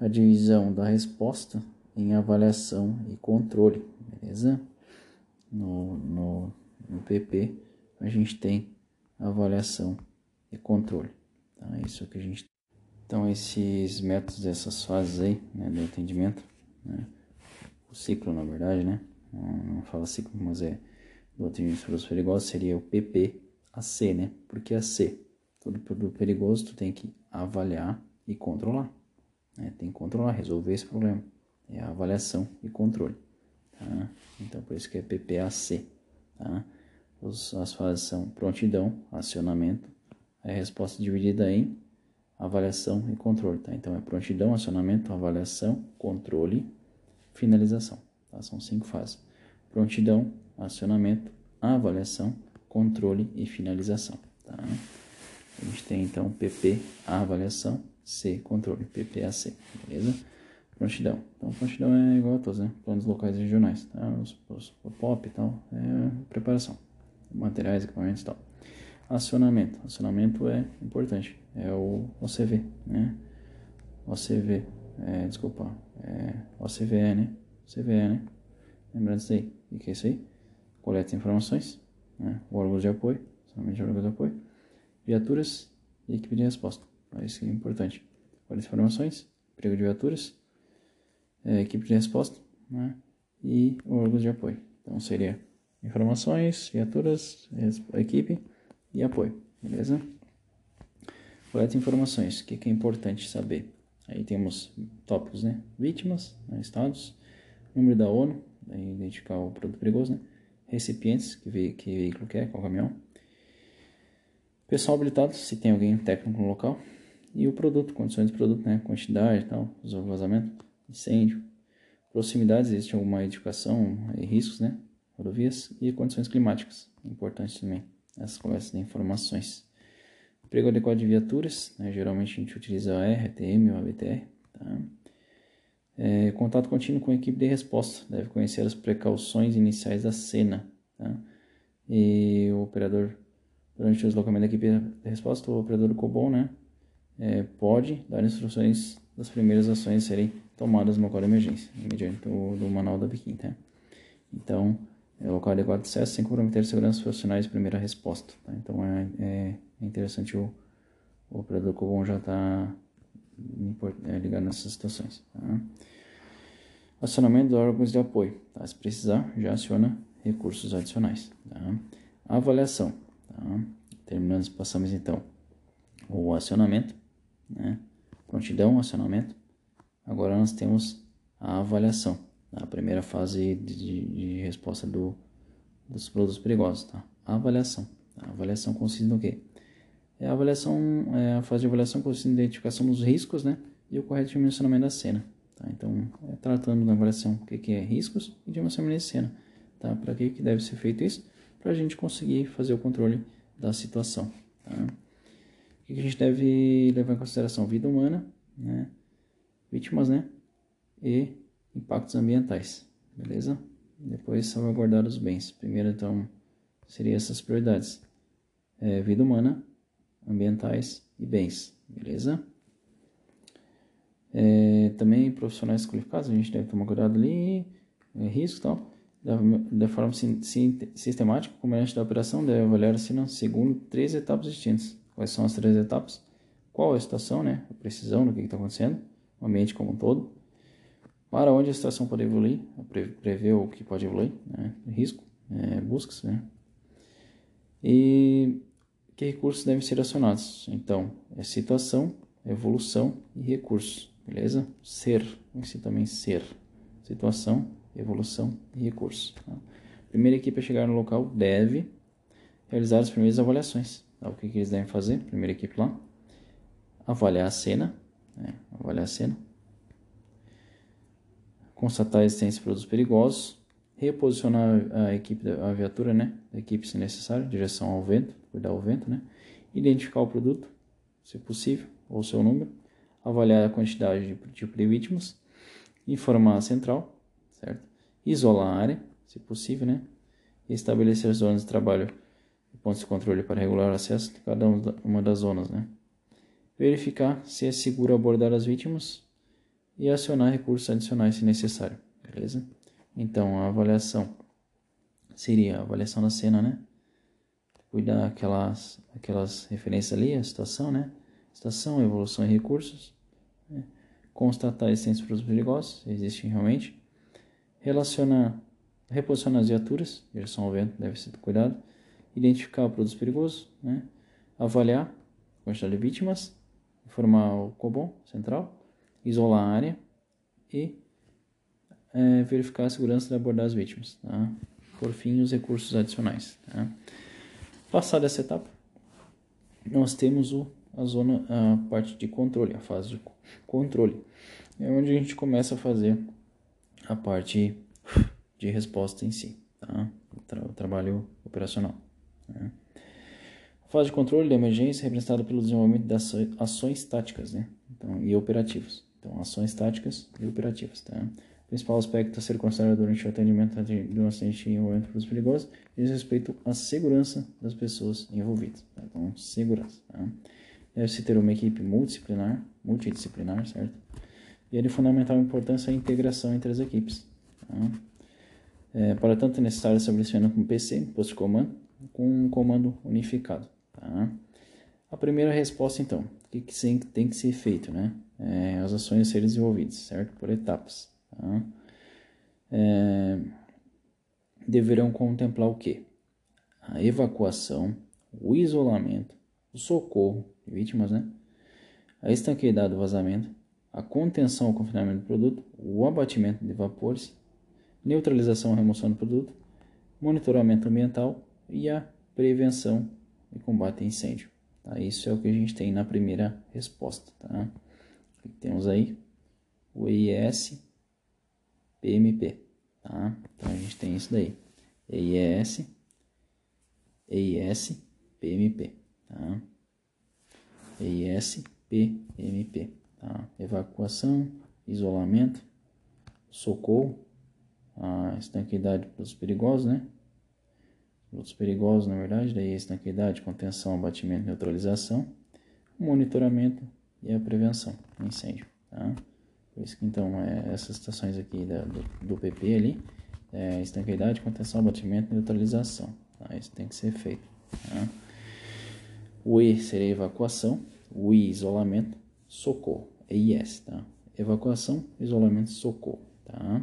a divisão da resposta em avaliação e controle, beleza? No, no, no PP a gente tem avaliação e controle, tá? Isso que a gente então esses métodos dessas fases aí, né, do atendimento, né? O ciclo na verdade, né? Não, não fala ciclo, mas é do atendimento produtos perigosos seria o PPAC, né? Porque a C, todo produto perigoso tu tem que avaliar e controlar. Né? Tem que controlar, resolver esse problema. É a avaliação e controle. Tá? Então por isso que é PPAC. Tá? Os, as fases são prontidão, acionamento, a resposta dividida em avaliação e controle. Tá? Então é prontidão, acionamento, avaliação, controle, finalização. Tá? São cinco fases. Prontidão, acionamento, avaliação, controle e finalização. Tá? A gente tem então PP, avaliação, C, controle, PPAC, beleza? Prontidão. Então, prontidão é igual a todos, né? Planos locais e regionais, tá? Os, os, o POP e tal, é preparação, materiais, equipamentos e tal. Acionamento. Acionamento é importante, é o OCV, né? OCV, é, desculpa, é OCVE, né? CVE, né? Lembrando disso aí. O que é isso aí? Coleta de informações, né? órgãos de apoio, somente órgãos de apoio, viaturas e equipe de resposta. Isso é importante. Coleta de informações, emprego de viaturas, é, equipe de resposta né? e órgãos de apoio. Então seria informações, viaturas, equipe e apoio, beleza? Coleta de informações, o que, que é importante saber? Aí temos tópicos, né? Vítimas, né? estados, número da ONU, identificar o produto perigoso, né? Recipientes, que, ve que veículo quer, qual caminhão. Pessoal habilitado, se tem alguém técnico no local. E o produto, condições do produto, né? Quantidade e tal, vazamento, incêndio. Proximidades, existe alguma edificação e riscos, né? Rodovias e condições climáticas, importante também, essas conversas de informações. Emprego adequado de viaturas, né? geralmente a gente utiliza a RTM ou a BTR, tá? É, contato contínuo com a equipe de resposta. Deve conhecer as precauções iniciais da cena. Tá? e o operador, durante o deslocamento da equipe de resposta, o operador do COBOL, né, é, pode dar instruções das primeiras ações serem tomadas no local de emergência, mediante o do manual da BIQUIM, tá? Então, é local adequado de acesso sem comprometer a segurança dos profissionais de primeira resposta, tá? Então, é, é, é interessante o, o operador COBOL já estar tá é, ligado nessas situações, tá? Acionamento de órgãos de apoio. Tá? Se precisar, já aciona recursos adicionais. Tá? Avaliação. Tá? Terminando, passamos então o acionamento, né? prontidão, acionamento. Agora nós temos a avaliação, tá? a primeira fase de, de, de resposta do, dos produtos perigosos. Tá? A avaliação. A avaliação consiste no quê? É a avaliação, é a fase de avaliação consiste na identificação dos riscos, né? E o correto dimensionamento da cena. Tá? Então, é tratando na avaliação o que, que é riscos e dimensionamento de cena. Tá? Para que, que deve ser feito isso? Para a gente conseguir fazer o controle da situação. Tá? O que, que a gente deve levar em consideração? Vida humana, né? vítimas né? e impactos ambientais. Beleza? Depois salvaguardar os bens. Primeiro, então, seriam essas prioridades. É, vida humana, ambientais e bens. Beleza? É, também profissionais qualificados, a gente deve tomar cuidado ali, é, risco e tal. Da, da forma sim, sim, sistemática, o comandante da operação deve avaliar a cena segundo três etapas distintas. Quais são as três etapas? Qual a situação, né? a precisão do que está acontecendo, o ambiente como um todo, para onde a situação pode evoluir, prever o que pode evoluir, né? risco, é, buscas, né? e que recursos devem ser acionados. Então, é situação, evolução e recursos. Beleza? Ser, esse também ser. Situação, evolução e recursos. Tá? Primeira equipe a chegar no local deve realizar as primeiras avaliações. Tá? O que, que eles devem fazer? Primeira equipe lá. Avaliar a cena. Né? Avaliar a cena. Constatar a existência de produtos perigosos. Reposicionar a equipe, a viatura, né? A equipe se necessário, direção ao vento, cuidar ao vento, né? Identificar o produto, se possível, ou seu número avaliar a quantidade de tipo de vítimas, informar a central, certo? Isolar a área, se possível, né? estabelecer zonas de trabalho e pontos de controle para regular o acesso de cada uma das zonas, né? Verificar se é seguro abordar as vítimas e acionar recursos adicionais se necessário, beleza? Então, a avaliação seria a avaliação da cena, né? Cuidar aquelas, aquelas referências ali, a situação, né? estação, evolução e recursos, né? constatar a existência de produtos perigosos, existem realmente, relacionar, reposicionar as viaturas, direção ao vento deve ser cuidado, identificar produtos perigosos, né? avaliar a quantidade de vítimas, informar o COBOM central, isolar a área e é, verificar a segurança de abordar as vítimas. Tá? Por fim, os recursos adicionais. Tá? Passada essa etapa, nós temos o a zona, a parte de controle, a fase de controle. É onde a gente começa a fazer a parte de resposta em si, tá? o, tra o trabalho operacional. Né? A fase de controle da emergência é representada pelo desenvolvimento das ações táticas né? então, e operativas. Então, ações táticas e operativas. Tá? Principal aspecto a ser considerado durante o atendimento de um acidente envolvendo produtos perigosos diz respeito à segurança das pessoas envolvidas. Tá? Então, segurança. Tá? deve-se ter uma equipe multidisciplinar, multidisciplinar, certo? E é de fundamental importância a integração entre as equipes. Tá? É, para tanto, é necessário estabelecimento com PC, posto de comando, com um comando unificado. Tá? A primeira resposta, então, o que, que tem que ser feito, né? É, as ações a serem desenvolvidas, certo? Por etapas. Tá? É, deverão contemplar o que? A evacuação, o isolamento, o socorro, vítimas, né? A estanqueidade do vazamento, a contenção ao confinamento do produto, o abatimento de vapores, neutralização e remoção do produto, monitoramento ambiental e a prevenção e combate a incêndio. Tá? Isso é o que a gente tem na primeira resposta. Tá? Temos aí o EIS PMP. Tá? Então a gente tem isso daí. EIS, EIS, PMP. Tá? EIS-PMP. Tá? Evacuação, isolamento, socorro, a estanqueidade para os perigosos, né? produtos perigosos, na verdade, daí estanqueidade, contenção, abatimento, neutralização, monitoramento e a prevenção do incêndio, tá? Por isso que então é, essas estações aqui da, do, do, PP ali, é estanqueidade, contenção, abatimento, neutralização, tá? Isso tem que ser feito, tá? O E seria evacuação, o I isolamento, socorro, EIS, tá? Evacuação, isolamento, socorro, tá?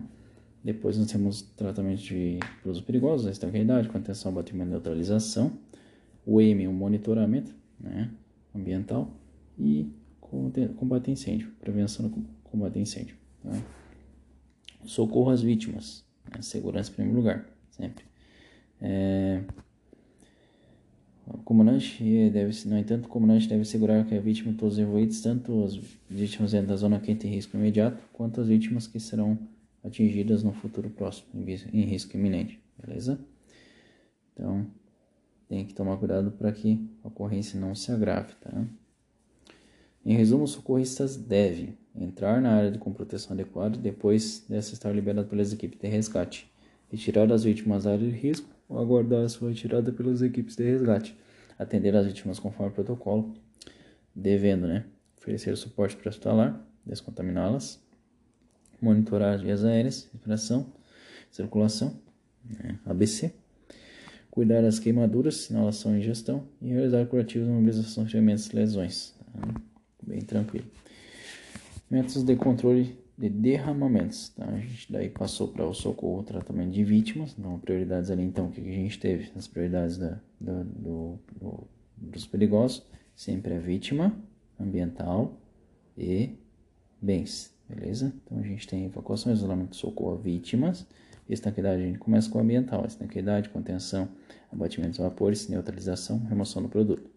Depois nós temos tratamento de produtos perigosos, a estanqueidade, contenção, abatimento, neutralização, o M, o monitoramento, né? Ambiental e combate incêndio, prevenção do combate incêndio. Tá? Socorro às vítimas, né? segurança em primeiro lugar, sempre. É... O comandante deve, no entanto, o comandante deve assegurar que a vítima todos os envolvidos, tanto as vítimas da zona quente em risco imediato, quanto as vítimas que serão atingidas no futuro próximo, em risco iminente, beleza? Então, tem que tomar cuidado para que a ocorrência não se agrave, tá? Em resumo, os socorristas devem entrar na área com proteção adequada depois dessa estar liberada pelas equipes de resgate, retirar as vítimas da área de risco ou aguardar a sua retirada pelas equipes de resgate, atender as vítimas conforme o protocolo, devendo, né, oferecer suporte pré-hospitalar, descontaminá-las, monitorar as vias aéreas, respiração, circulação, né, ABC, cuidar das queimaduras, inalação e ingestão e realizar curativos, mobilização ferimentos e lesões. Tá? bem tranquilo. Métodos de controle de derramamentos. Tá? A gente daí passou para o socorro, tratamento de vítimas. Então, prioridades ali, então, o que a gente teve? As prioridades da, da do, do, dos perigosos. Sempre a vítima, ambiental e bens. Beleza? Então, a gente tem evacuação, isolamento, socorro a vítimas. Estanqueidade, a gente começa com o ambiental. Estanqueidade, contenção, abatimento de vapores, neutralização, remoção do produto.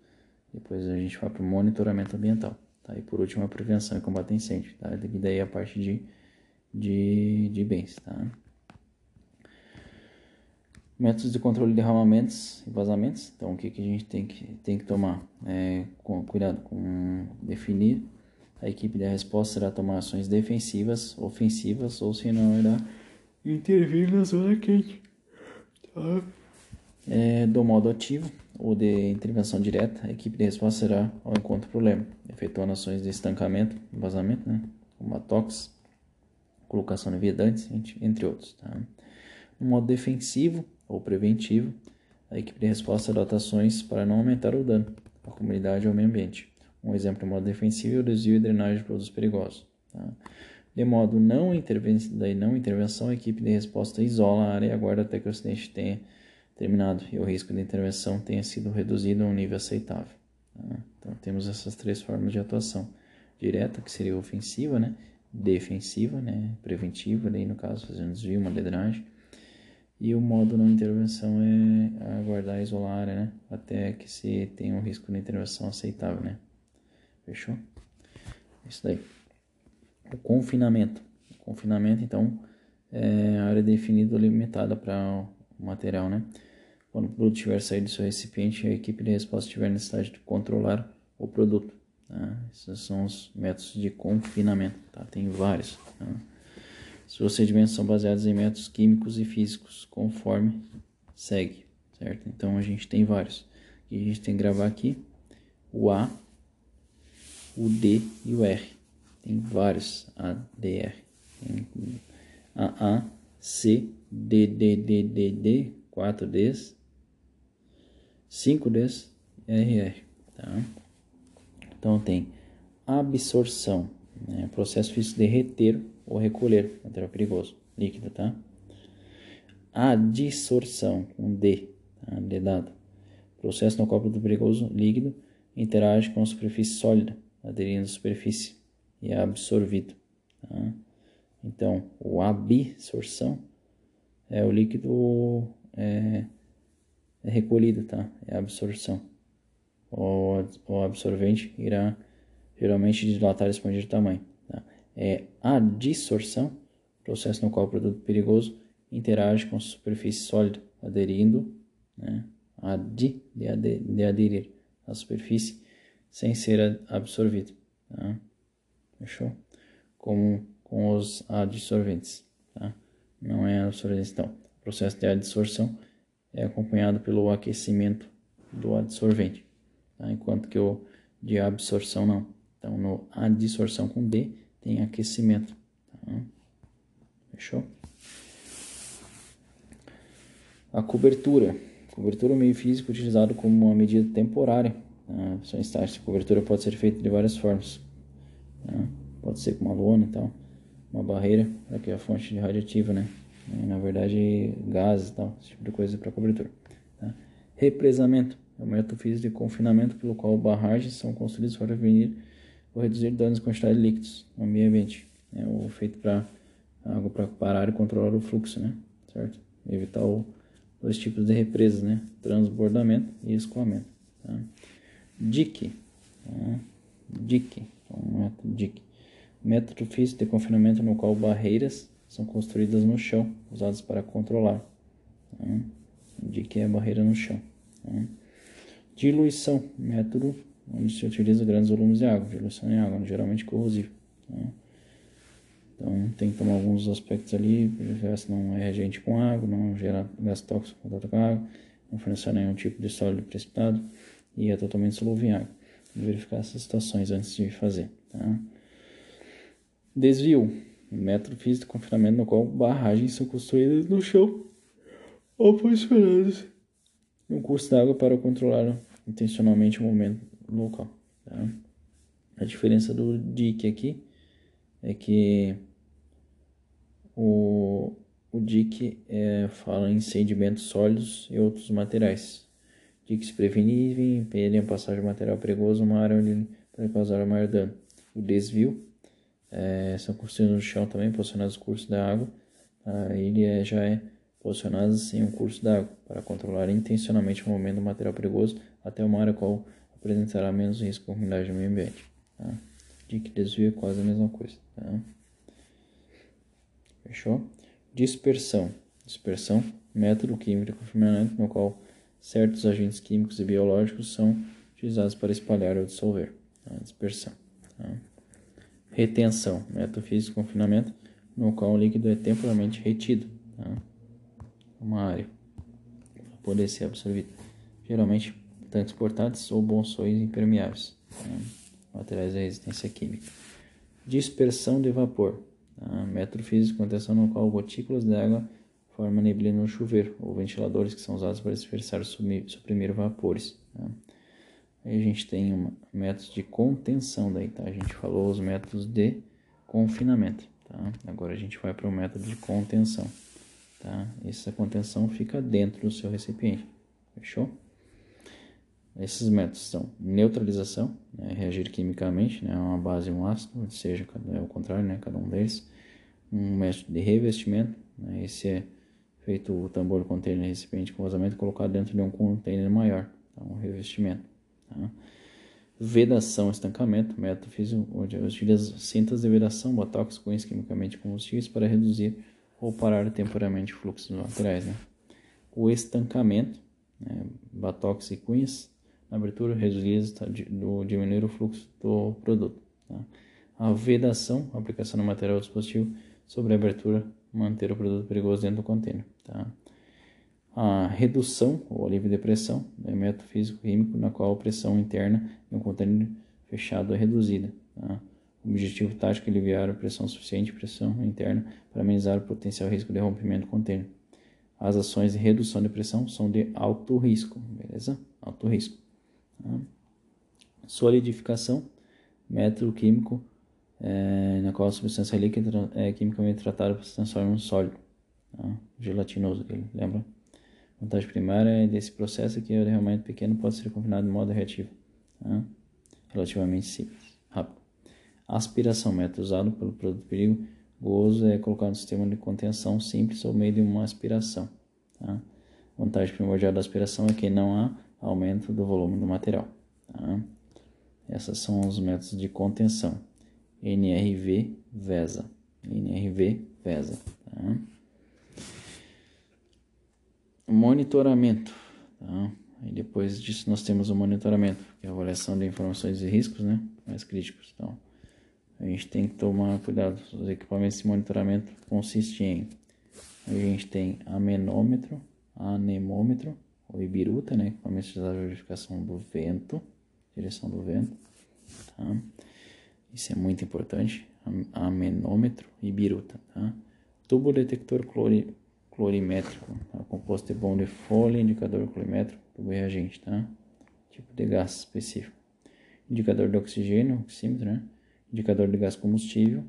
Depois a gente vai para o monitoramento ambiental. Tá? E por último, a prevenção e combate a incêndio. Tá? E daí a parte de, de, de bens. Tá? Métodos de controle de derramamentos e vazamentos. Então, o que, que a gente tem que, tem que tomar? É, com, cuidado com definir. A equipe da resposta será tomar ações defensivas, ofensivas, ou se não, irá intervir na zona quente. Tá? É, do modo ativo, ou de intervenção direta, a equipe de resposta será ao encontro do problema, efetuando ações de estancamento, vazamento, né, como a tox, colocação de viedantes, entre outros. Tá? No modo defensivo ou preventivo, a equipe de resposta adota ações para não aumentar o dano à comunidade ou ao meio ambiente. Um exemplo de modo defensivo é o desvio e drenagem de produtos perigosos. Tá? De modo não, interven não intervenção, a equipe de resposta isola a área e aguarda até que o acidente tenha terminado e o risco de intervenção tenha sido reduzido a um nível aceitável. Tá? Então temos essas três formas de atuação: direta, que seria ofensiva, né? defensiva, né? preventiva, daí no caso fazendo desvio, uma drenagem. E o modo não intervenção é aguardar isolar a área, né? Até que se tenha um risco de intervenção aceitável, né? Fechou? Isso daí. O confinamento. O confinamento, então, é a área definida ou limitada para o material, né? Quando o produto tiver saído do seu recipiente, a equipe de resposta tiver necessidade de controlar o produto. Tá? Esses são os métodos de confinamento, tá? Tem vários. Tá? Os procedimentos são baseados em métodos químicos e físicos, conforme segue, certo? Então a gente tem vários. E a gente tem que gravar aqui o A, o D e o R. Tem vários A, D, R. Tem A, A, C, D, D, D, D, D, 4 Ds, 5 Ds, R, R, tá? Então tem absorção, né? processo físico de reter ou recolher material perigoso, líquido, tá? Adsorção, um D, tá? D dado. Processo no qual o perigoso líquido interage com a superfície sólida, aderindo à superfície e é absorvido, tá? Então, o absorção é o líquido é, é recolhido, tá? É a absorção. O, o absorvente irá geralmente dilatar e expandir o tamanho. Tá? É a dissorção, processo no qual o produto perigoso interage com a superfície sólida, aderindo, né? a de, de, de aderir à superfície sem ser absorvido. Tá? Fechou? Como com os adsorventes. Tá? Não é absorvente. Então, o processo de adsorção é acompanhado pelo aquecimento do adsorvente, tá? enquanto que o de absorção não. Então, no adsorção com D tem aquecimento. Tá? Fechou? A cobertura. Cobertura é um meio físico utilizado como uma medida temporária. Tá? São estágios. A cobertura pode ser feita de várias formas. Tá? Pode ser com uma lona e tal, uma barreira, para que a fonte radioativa, né? Na verdade, gases e tal, esse tipo de coisa para cobertura. Tá? Represamento é o método físico de confinamento pelo qual barragens são construídas para prevenir ou reduzir danos em quantidade de líquidos no meio ambiente. É o feito para água para parar e controlar o fluxo, né? Certo? Evitar o, dois tipos de represas, né? Transbordamento e escoamento. Tá? Dique. Tá? Dique. Então, método dique. Método físico de confinamento no qual barreiras são construídas no chão, usadas para controlar. Dique é a barreira no chão. Tá? Diluição, método onde se utiliza grandes volumes de água, diluição em água, geralmente corrosivo. Né? Então tem que tomar alguns aspectos ali, se não é reagente com água, não gera gás tóxico com contato com água, não fornecer nenhum tipo de sólido precipitado e é totalmente solúvel em água. Verificar essas situações antes de fazer. Tá? Desvio, método físico de confinamento no qual barragens são construídas no chão ou posicionadas um curso d'água para controlar intencionalmente o momento local. Tá? A diferença do DIC aqui é que o, o DIC é, fala em sedimentos sólidos e outros materiais. DICs preveníveis impedem a passagem de material perigoso uma área onde pode causar maior dano. O desvio é, são construídos no chão também, posicionados no curso da água. Tá? Ele é, já é posicionadas em um curso d'água para controlar intencionalmente o movimento do material perigoso até uma área qual apresentará menos risco com umidade no meio ambiente. Tá? De que desvio é quase a mesma coisa. Tá? Fechou? Dispersão. Dispersão, método químico de confinamento no qual certos agentes químicos e biológicos são utilizados para espalhar ou dissolver. Tá? Dispersão. Tá? Retenção, método físico de confinamento no qual o líquido é temporariamente retido. Tá? uma área para poder ser absorvido. Geralmente tanques portáteis ou bolsões impermeáveis, né? materiais de resistência química. Dispersão de vapor, tá? método físico de contenção no qual gotículas de água formam neblina no chuveiro ou ventiladores que são usados para dispersar ou suprimir vapores. Tá? Aí a gente tem uma, métodos de contenção, daí, tá? a gente falou os métodos de confinamento. Tá? Agora a gente vai para o método de contenção. Tá? Essa contenção fica dentro do seu recipiente. Fechou? Esses métodos são neutralização, né, reagir quimicamente, né, uma base e um ácido, ou seja, é o contrário, né, cada um deles. Um método de revestimento, né, esse é feito o tambor container recipiente com vazamento colocado dentro de um container maior, tá, um revestimento. Tá? Vedação, estancamento, método físico onde utiliza cintas de vedação, botox, cunhas quimicamente combustíveis para reduzir ou parar temporariamente o fluxo dos materiais. Né? O estancamento, né, batox e cunhas, na abertura reduz do diminuir o fluxo do produto. Tá? A vedação, aplicação do material dispositivo sobre a abertura, manter o produto perigoso dentro do container. Tá? A redução ou alívio de pressão é método físico-químico na qual a pressão interna em um container fechado é reduzida. Tá? O objetivo tático é aliviar a pressão suficiente pressão interna para amenizar o potencial risco de rompimento do container. As ações de redução de pressão são de alto risco, beleza? Alto risco. Tá? Solidificação, método químico é, na qual a substância líquida é quimicamente tratada para se transformar em um sólido, tá? gelatinoso, lembra? Vantagem primária desse processo é que o derramamento pequeno pode ser confinado de modo reativo, tá? relativamente simples, rápido. Aspiração, método usado pelo produto perigoso é colocar um sistema de contenção simples por meio de uma aspiração. Tá? Vantagem primordial da aspiração é que não há aumento do volume do material. Tá? Esses são os métodos de contenção. NRV VESA. NRV VESA. Tá? Monitoramento. Tá? E depois disso nós temos o monitoramento, que é a avaliação de informações e riscos né? mais críticos. Então, a gente tem que tomar cuidado. Os equipamentos de monitoramento consistem em a gente tem amenômetro, anemômetro, ou ibiruta, né, equipamento de verificação do vento, direção do vento, tá? Isso é muito importante, amenômetro e biruta, tá? Tubo detector clori, clorimétrico, tá? composto de bom de folha, indicador clorimétrico, tubo reagente, tá? Tipo de gás específico. Indicador de oxigênio, oxímetro, né? Indicador de gás combustível,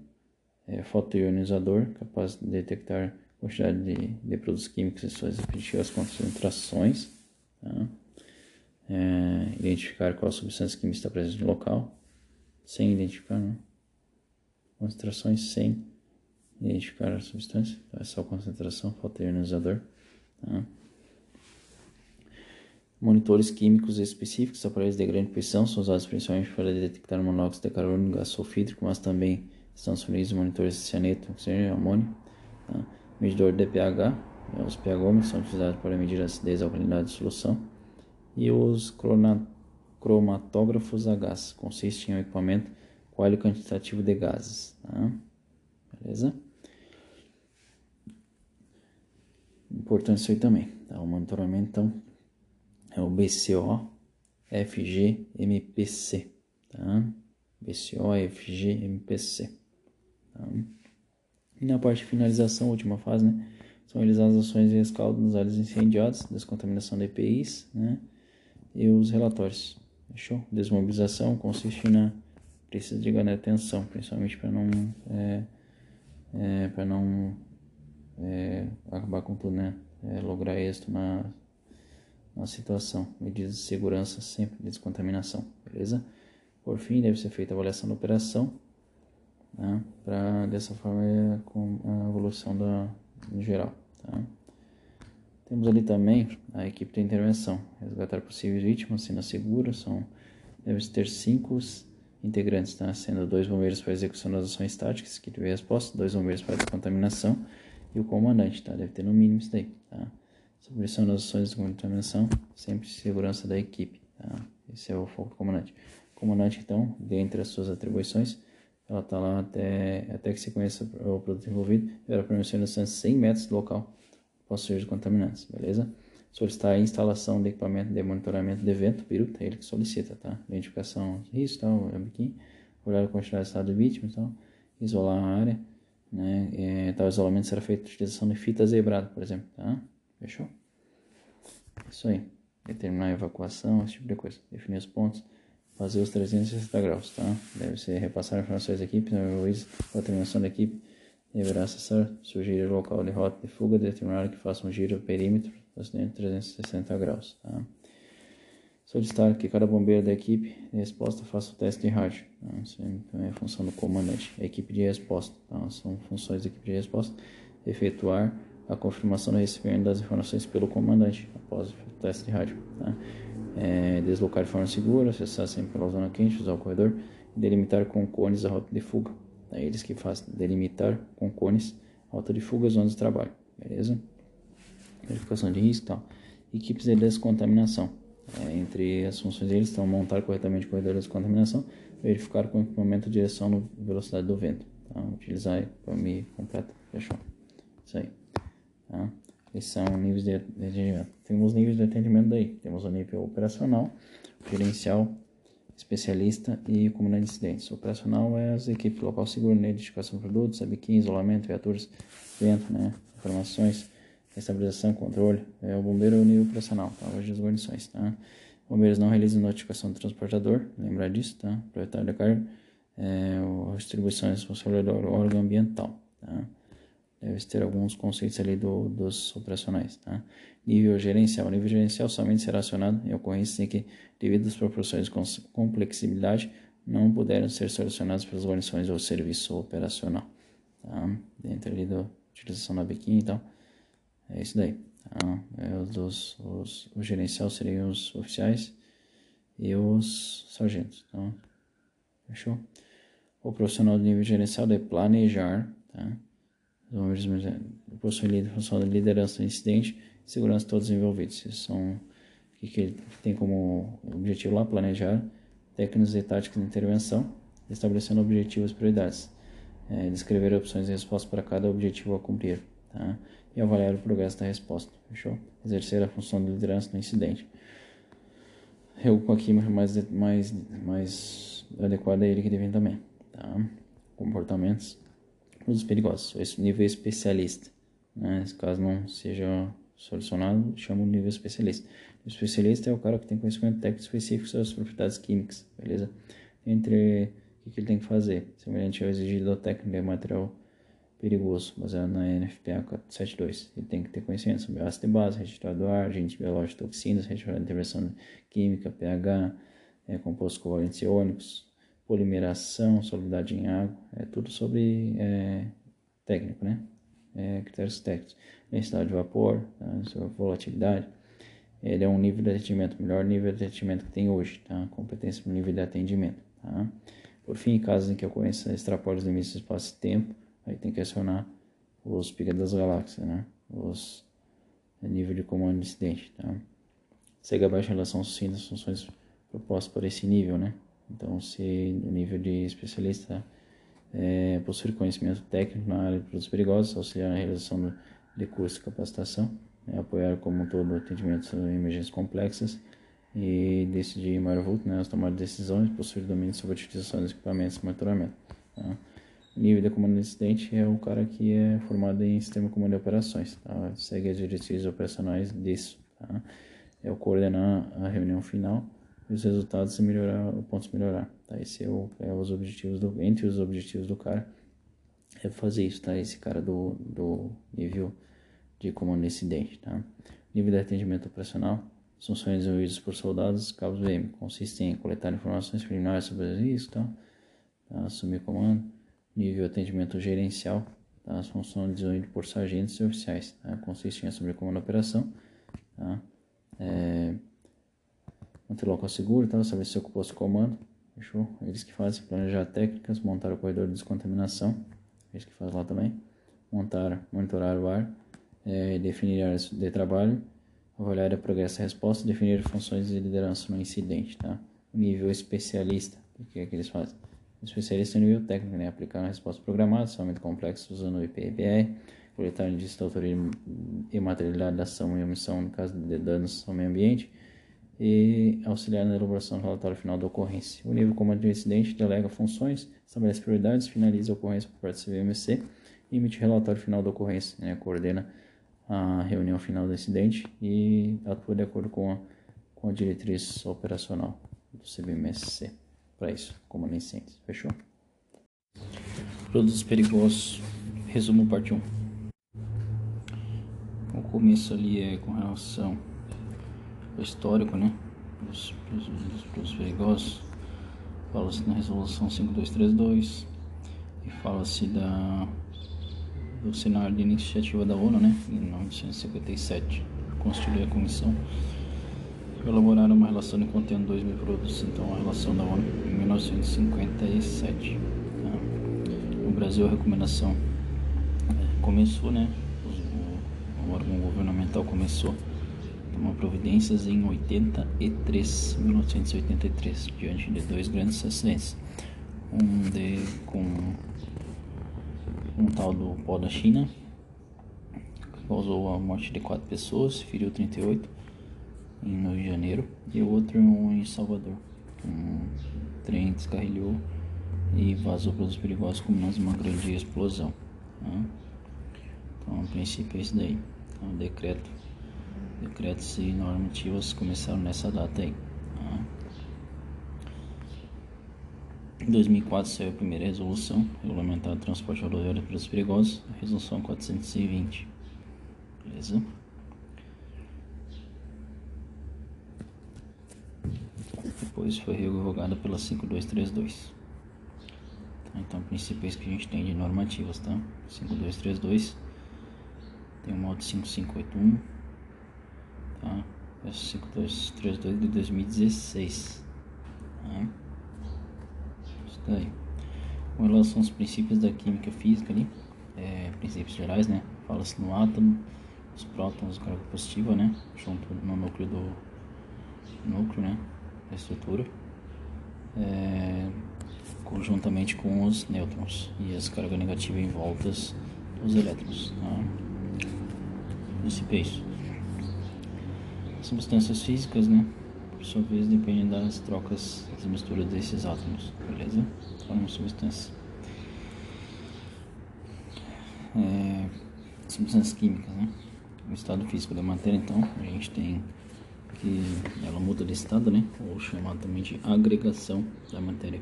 é, fotoionizador, capaz de detectar quantidade de, de produtos químicos e suas respectivas concentrações, tá? é, identificar qual substância química está presente no local, sem identificar, né? concentrações sem identificar a substância, é só concentração, fotoionizador. Tá? Monitores químicos específicos, aparelhos de grande pressão, são usados principalmente para detectar monóxido de carbono gás sulfídrico, mas também estão disponíveis monitores de cianeto, oxigênio amônio. Tá? medidor de pH, né, os pHômetros são utilizados para medir a acidez e alcalinidade de solução, e os cromatógrafos a gás, consiste em um equipamento quali quantitativo de gases, tá? beleza? Importante isso aí também, tá? o monitoramento então é o BCO FG MPC, tá? BCO FG MPC, tá? E na parte de finalização, última fase, né? São realizadas ações de rescaldo nos áreas incendiadas, descontaminação de EPIs, né? E os relatórios. Fechou? Desmobilização consiste na precisa de ganhar atenção, principalmente para não é, é, para não é, acabar com tudo, né? É, lograr êxito na, na situação. Medidas de segurança sempre de descontaminação, beleza? Por fim, deve ser feita a avaliação da operação né? para dessa forma é com a evolução da em geral. Tá? Temos ali também a equipe de intervenção, resgatar possíveis vítimas, cena segura, são deve ter cinco integrantes, tá? sendo dois bombeiros para execução das ações táticas, que tiver resposta, dois bombeiros para descontaminação e o comandante, tá? deve ter no mínimo isso daí. Tá? Submissão das ações de contaminação, sempre segurança da equipe. Tá? Esse é o foco do comandante. O comandante, então, dentre as suas atribuições, ela está lá até, até que se conheça o produto envolvido, era permanecer na distância 100 metros do local de contaminantes, beleza? Solicitar a instalação de equipamento de monitoramento de evento, peruta, é ele que solicita, tá? Identificação de risco, tal, biquinho, olhar a quantidade de estado de vítima, então, isolar a área, né? É, tal isolamento será feito utilização de fita zebrada, por exemplo, tá? Fechou? Isso aí. Determinar a evacuação, esse tipo de coisa. Definir os pontos fazer os 360 graus, tá? Deve ser repassar informações da equipe, no Luiz, a terminação da equipe deverá acessar, sugerir o local de rota de fuga, determinar que faça um giro perímetro de 360 graus, tá? Solicitar que cada bombeiro da equipe de resposta faça o teste de rádio. Tá? Isso também é função do comandante. A equipe de resposta, tá? são funções da equipe de resposta. Efetuar a confirmação do recebimento das informações pelo comandante após o teste de rádio. Tá? É, deslocar de forma segura, acessar sempre pela zona quente, usar o corredor e delimitar com cones a rota de fuga. É eles que fazem delimitar com cones a rota de fuga as zonas de trabalho, beleza? Verificação de risco e tal. Equipes de descontaminação. É, entre as funções deles estão montar corretamente o corredor de descontaminação, verificar com equipamento de direção na velocidade do vento. Tá? Utilizar para me completo. Fechou. Isso aí. Tá? Esses são níveis de atendimento. Temos níveis de atendimento daí. Temos o nível operacional, gerencial, especialista e comandante de incidentes. O operacional é as equipes local seguro, né? identificação de produtos, sabiquim, isolamento, viaturas, vento, né? informações, estabilização, controle. É o bombeiro é nível operacional, tá? Hoje as guarnições, tá? Bombeiros não realizam notificação do transportador, lembrar disso, tá? Proprietário da carga, é, a distribuição é responsabilidade do órgão ambiental, tá? deve ter alguns conceitos ali do, dos operacionais. Tá? Nível gerencial. O nível gerencial somente será acionado em ocorrências em que, devido às proporções de complexibilidade, não puderam ser solucionadas pelas guarnições ou serviço operacional. Tá? Dentro ali da utilização da biquinha, então, é isso daí. Tá? É os, dos, os, o gerencial seriam os oficiais e os sargentos. Então, fechou? O profissional do nível gerencial deve planejar, tá? possuem função de liderança do incidente e segurança de todos os envolvidos. Isso são que, que tem como objetivo lá planejar técnicas e táticas de intervenção, estabelecendo objetivos e prioridades, é, descrever opções de resposta para cada objetivo a cumprir, tá? e avaliar o progresso da resposta. Fechou? Exercer a função de liderança no incidente. Eu com a química mais, mais, mais adequada a ele que devem também. Tá? Comportamentos. Os perigosos. Esse nível especialista. Né? Se caso não seja solucionado, chama o nível especialista. O especialista é o cara que tem conhecimento técnico específico sobre as propriedades químicas, beleza? Entre o que, ele tem que fazer, semelhante ao exigido do técnico de material perigoso, baseado na NFPA 472. Ele tem que ter conhecimento sobre ácido de base, retirada do ar, agentes biológicos, toxinas, retirada de intervenção química, pH, é, compostos covalentes iônicos, polimeração, solubilidade em água, é tudo sobre é, técnico, né? É, critérios técnicos, densidade de vapor, tá? sua volatilidade. Ele é um nível de atendimento, melhor nível de atendimento que tem hoje, tá? Competência no nível de atendimento, tá? Por fim, em casos em que a ocorrência extrapola os limites do espaço e tempo, Aí tem que acionar os pica das galáxias, né? Os nível de comando de incidente, tá? Segue abaixo em relação aos das funções propostas para esse nível, né? Então, se o nível de especialista é, possuir conhecimento técnico na área de produtos perigosos, auxiliar na realização de curso de capacitação, né? apoiar como todo o atendimento em emergências complexas e decidir em maior vulto, né? as tomadas de decisões, possuir domínio sobre a utilização dos equipamentos e monitoramento. Tá? Nível de comando de incidente é o cara que é formado em sistema comando de operações, tá? segue as diretrizes operacionais disso, tá? é o coordenar a reunião final e os resultados e melhorar, pontos melhorar, tá? Esse é, o, é os objetivos do, entre os objetivos do cara é fazer isso, tá? Esse cara do, do nível de comando de incidente, tá? Nível de atendimento operacional, as funções desenvolvidas por soldados, cabos VM, consistem em coletar informações preliminares sobre os riscos, tá? Assumir comando, Nível atendimento gerencial, tá? as funções desenvolvidas por sargentos e oficiais, tá? consiste em assumir comando operação, tá? É, manter local seguro, tá? saber se ocupou seu comando, fechou? Eles que fazem planejar técnicas, montar o corredor de descontaminação, eles que fazem lá também, montar, monitorar o ar, é, definir áreas de trabalho, avaliar o progresso da resposta, definir funções de liderança no incidente, tá? O nível especialista, o que é que eles fazem? Especialista em nível técnico, né? aplicar uma resposta programada, somente complexa, usando o IPBR, coletar indícios de autoria e materialidade da ação e omissão no caso de danos ao meio ambiente e auxiliar na elaboração do relatório final da ocorrência. O nível comando de incidente delega funções, estabelece prioridades, finaliza a ocorrência por parte do CVMC e emite relatório final da ocorrência, né? coordena a reunião final do incidente e atua de acordo com a, com a diretriz operacional do CBMSC para isso, como licença. Fechou? Produtos perigosos. Resumo parte 1. O começo ali é com relação ao histórico, né? Dos produtos perigosos. Fala-se na resolução 5232 e fala-se da do cenário de iniciativa da ONU, né? Em 1957, constitui a comissão elaboraram uma relação contendo 2 mil produtos, então a relação da ONU em 1957. Tá? No Brasil a recomendação é, começou, né? O, órgão governamental começou tomar providências em 83, 1983, diante de dois grandes acidentes. Um de com um tal do pó da China, que causou a morte de quatro pessoas, feriu 38 no Rio de Janeiro e outro em Salvador. Um trem descarrilhou e vazou pelos perigosos combinando uma grande explosão. Tá? Então, a princípio é isso daí. Então, decreto, decretos e normativas começaram nessa data aí. Tá? Em 2004 saiu a primeira resolução regulamentar o transporte rodoviário pelos perigosos, a resolução 420. Beleza? Depois foi revogada pela 5232. Tá? Então, princípios que a gente tem de normativas, tá? 5232 tem o modo 5581, tá? Essa 5232 de 2016, tá? Isso daí. Com relação aos princípios da química física ali, é, princípios gerais, né? Fala-se no átomo, os prótons, carga positiva, né? Junto no núcleo do núcleo, né? Estrutura, é, conjuntamente com os nêutrons e as cargas negativas em voltas dos elétrons. Tá? dissipation. Substâncias físicas, né? Por sua vez, dependem das trocas, das misturas desses átomos, beleza? Formam substâncias. É, substâncias químicas, né? O estado físico da matéria, então, a gente tem que ela muda de estado, né? Ou chamado também de agregação da matéria?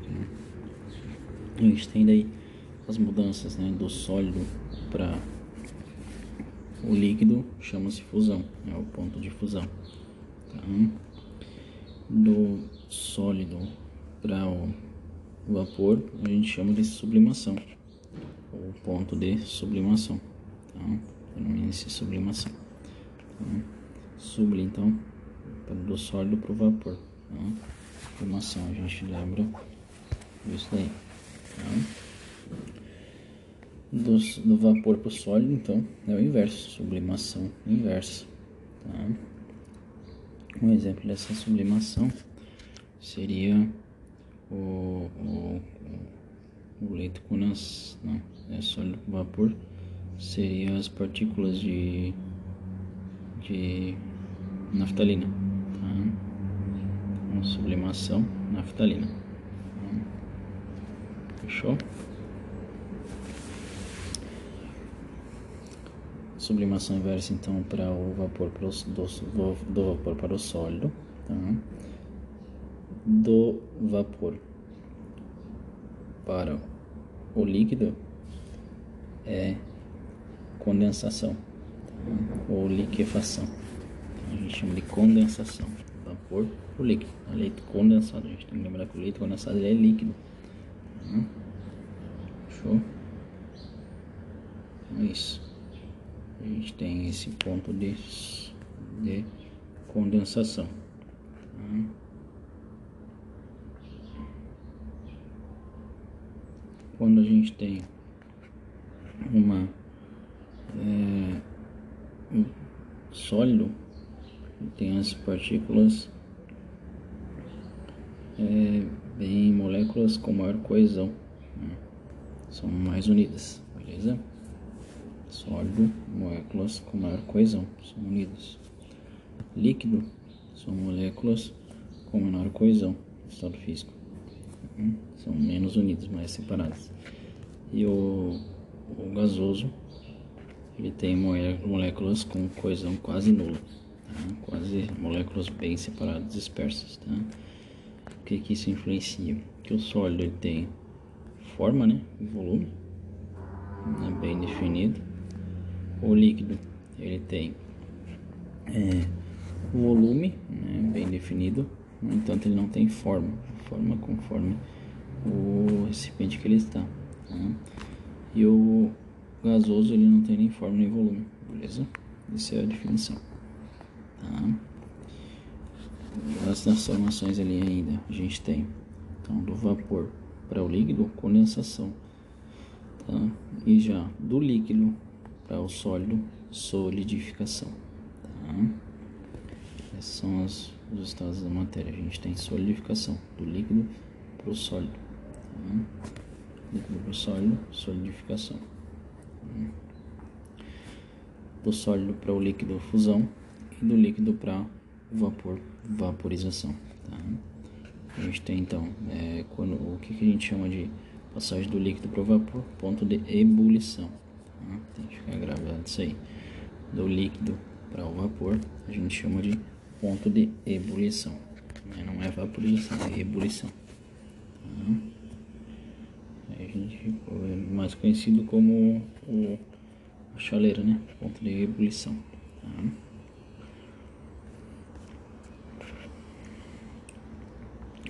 A gente tem daí as mudanças né, do sólido para o líquido, chama-se fusão, é o ponto de fusão. Tá? Do sólido para o vapor, a gente chama de sublimação, o ponto de sublimação. Tá? Denomina-se sublimação. Tá? Subli, então, do sólido para o vapor. Tá? Sublimação, a gente lembra disso daí. Tá? Do, do vapor para o sólido, então, é o inverso, sublimação inversa. Tá? Um exemplo dessa sublimação seria o, o, o leite condensado, não, é sólido com vapor, seria as partículas de, de naftalina. Uma sublimação naftalina. Fechou? Sublimação inversa então para o vapor para o, do, do vapor para o sólido, tá? do vapor para o líquido é condensação tá? ou liquefação. Então, a gente chama de condensação. Vapor para o líquido. A leite condensado. A gente tem que lembrar que o leite condensado é líquido. Tá? Show? É isso. A gente tem esse ponto de, de condensação. Tá? Quando a gente tem uma é, um sólido, tem as partículas é, bem moléculas com maior coesão são mais unidas, beleza? Sólido, moléculas com maior coesão, são unidas. Líquido são moléculas com menor coesão, estado físico. Hum? São menos unidas, mais separadas. E o, o gasoso, ele tem moléculas com coesão quase nula. Tá? Quase moléculas bem separadas, dispersas. Tá? O que, que isso influencia? Que o sólido ele tem forma, né? volume né? bem definido. O líquido ele tem é, volume né? bem definido, no entanto ele não tem forma, forma conforme o recipiente que ele está. Tá? E o gasoso ele não tem nem forma nem volume, beleza? Essa é a definição. Tá? As transformações ali ainda a gente tem então do vapor para o líquido, condensação. Tá? E já do líquido para o sólido, solidificação. Tá? Esses são os, os estados da matéria. A gente tem solidificação do líquido para o sólido. Tá? Líquido para o sólido, solidificação. Tá? Do sólido para o líquido, fusão. Do líquido para vapor, vaporização. Tá? A gente tem então é, quando, o que, que, a gente chama de passagem do líquido para o vapor, ponto de ebulição. Tá? Tem que ficar gravado isso aí. Do líquido para o vapor, a gente chama de ponto de ebulição. Né? Não é vaporização, é ebulição. Tá? A gente é mais conhecido como o, a chaleira, né? Ponto de ebulição. Tá?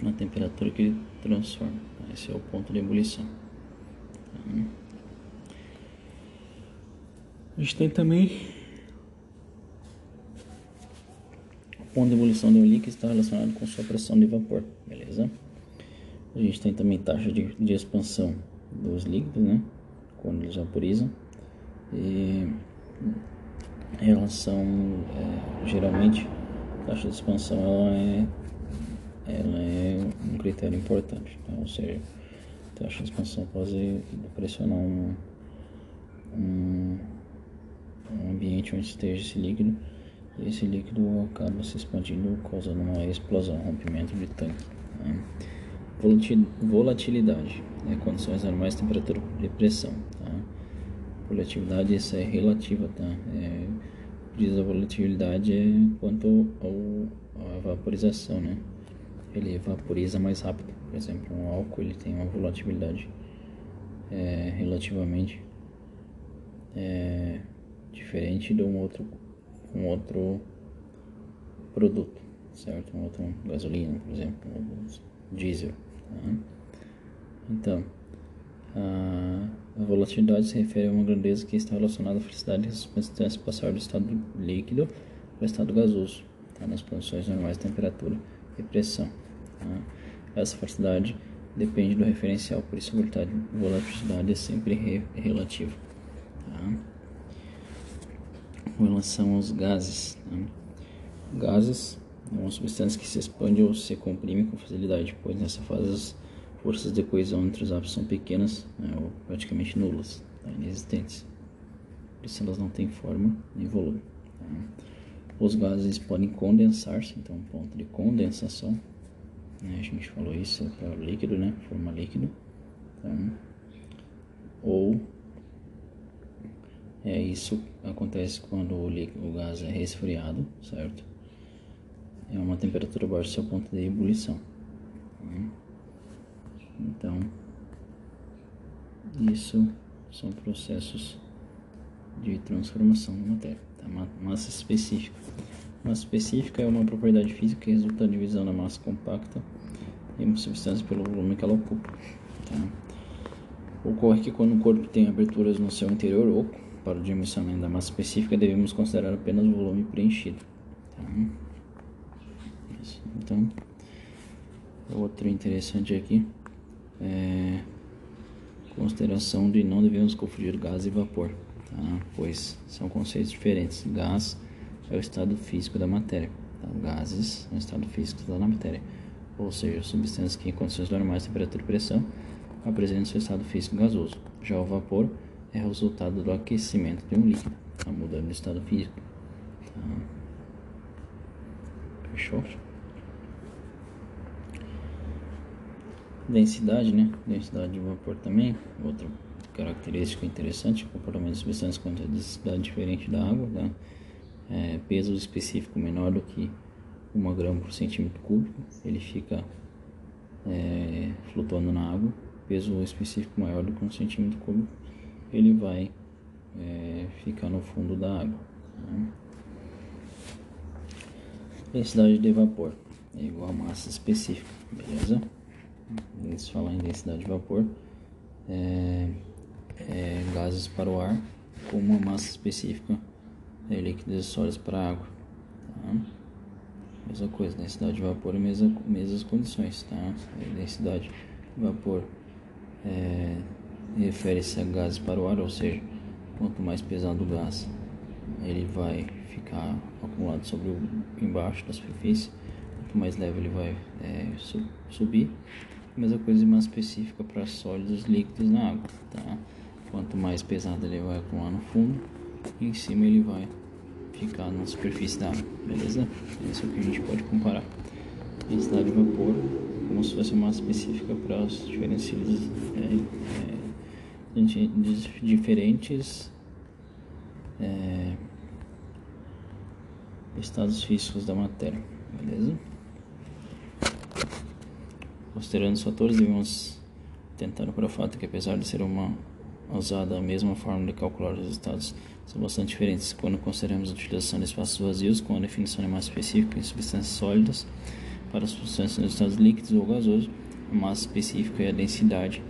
Na temperatura que ele transforma. Esse é o ponto de ebulição. A gente tem também o ponto de ebulição do líquido está relacionado com sua pressão de vapor, beleza? A gente tem também taxa de, de expansão dos líquidos, né? Quando eles vaporizam. E relação, é, geralmente, taxa de expansão ela é ela é um critério importante. Tá? Ou seja, a taxa de expansão pode pressionar um, um, um ambiente onde esteja esse líquido e esse líquido acaba se expandindo causando uma explosão, rompimento de tanque. Né? Volatilidade, né? condições normais, temperatura e pressão. Tá? Volatilidade isso é relativa, tá? É, diz a volatilidade é quanto ao, à vaporização, né? Ele vaporiza mais rápido. Por exemplo, um álcool ele tem uma volatilidade é, relativamente é, diferente de um outro, um outro produto, certo? Um outro gasolina, por exemplo, um diesel. Tá? Então, a, volatilidade se refere a uma grandeza que está relacionada à velocidade de substância passar do estado líquido para o estado gasoso, tá? nas condições normais de temperatura e pressão. Tá? Essa velocidade depende do referencial, por isso a volatilidade é sempre re relativa. Tá? Com relação aos gases, tá? gases é uma substância que se expande ou se comprime com facilidade, pois nessa fase as forças de coesão entre os átomos são pequenas né, ou praticamente nulas, tá? inexistentes. Por isso elas não têm forma nem volume. Tá? Os gases podem condensar-se, então ponto de condensação né? A gente falou isso para o líquido, né? Forma líquido. Então, ou é isso acontece quando o, líquido, o gás é resfriado, certo? É uma temperatura abaixo do seu ponto de ebulição. Né? Então, isso são processos de transformação da matéria. Tá? Massa específica. Massa específica é uma propriedade física que resulta da divisão da massa compacta uma substância pelo volume que ela ocupa. Tá? Ocorre que quando o corpo tem aberturas no seu interior oco, para o dimensionamento da massa específica, devemos considerar apenas o volume preenchido. Tá? Então, outro interessante aqui é consideração de não devemos confundir gás e vapor, tá? pois são conceitos diferentes. Gás é o estado físico da matéria. Tá? Gases é o estado físico da matéria, ou seja, substâncias que em condições normais temperatura e pressão apresentam seu estado físico gasoso. Já o vapor é resultado do aquecimento de um líquido, tá? mudando de estado físico. Tá? Fechou? Densidade, né? Densidade de vapor também, outra característica interessante, o comportamento de substâncias com densidade diferente da água, tá? é, peso específico menor do que 1 grama por centímetro cúbico, ele fica é, flutuando na água. Peso específico maior do que 1 centímetro cúbico, ele vai é, ficar no fundo da água. Né? Densidade de vapor é igual a massa específica, beleza? Antes de falar em densidade de vapor, é, é gases para o ar com uma massa específica é, líquidos e sólidos para água. Tá? Mesma coisa, densidade de vapor e mesma, mesmas condições. Tá? Densidade de vapor é, refere-se a gases para o ar, ou seja, quanto mais pesado o gás, ele vai ficar acumulado sobre o embaixo da superfície, quanto mais leve ele vai é, su subir. Mesma coisa mais específica para sólidos líquidos na água. Tá? Quanto mais pesado ele vai acumular no fundo, em cima ele vai ficar na superfície da água, beleza? Isso é o que a gente pode comparar. Densidade de vapor, como se fosse uma massa específica para os diferentes, é, é, diferentes é, estados físicos da matéria, beleza? Considerando os fatores, devemos tentar para o fato que apesar de ser uma usada a mesma forma de calcular os resultados são bastante diferentes quando consideramos a utilização de espaços vazios com a definição de massa específica em substâncias sólidas para substâncias em estados líquidos ou gasosos, a massa específica e a densidade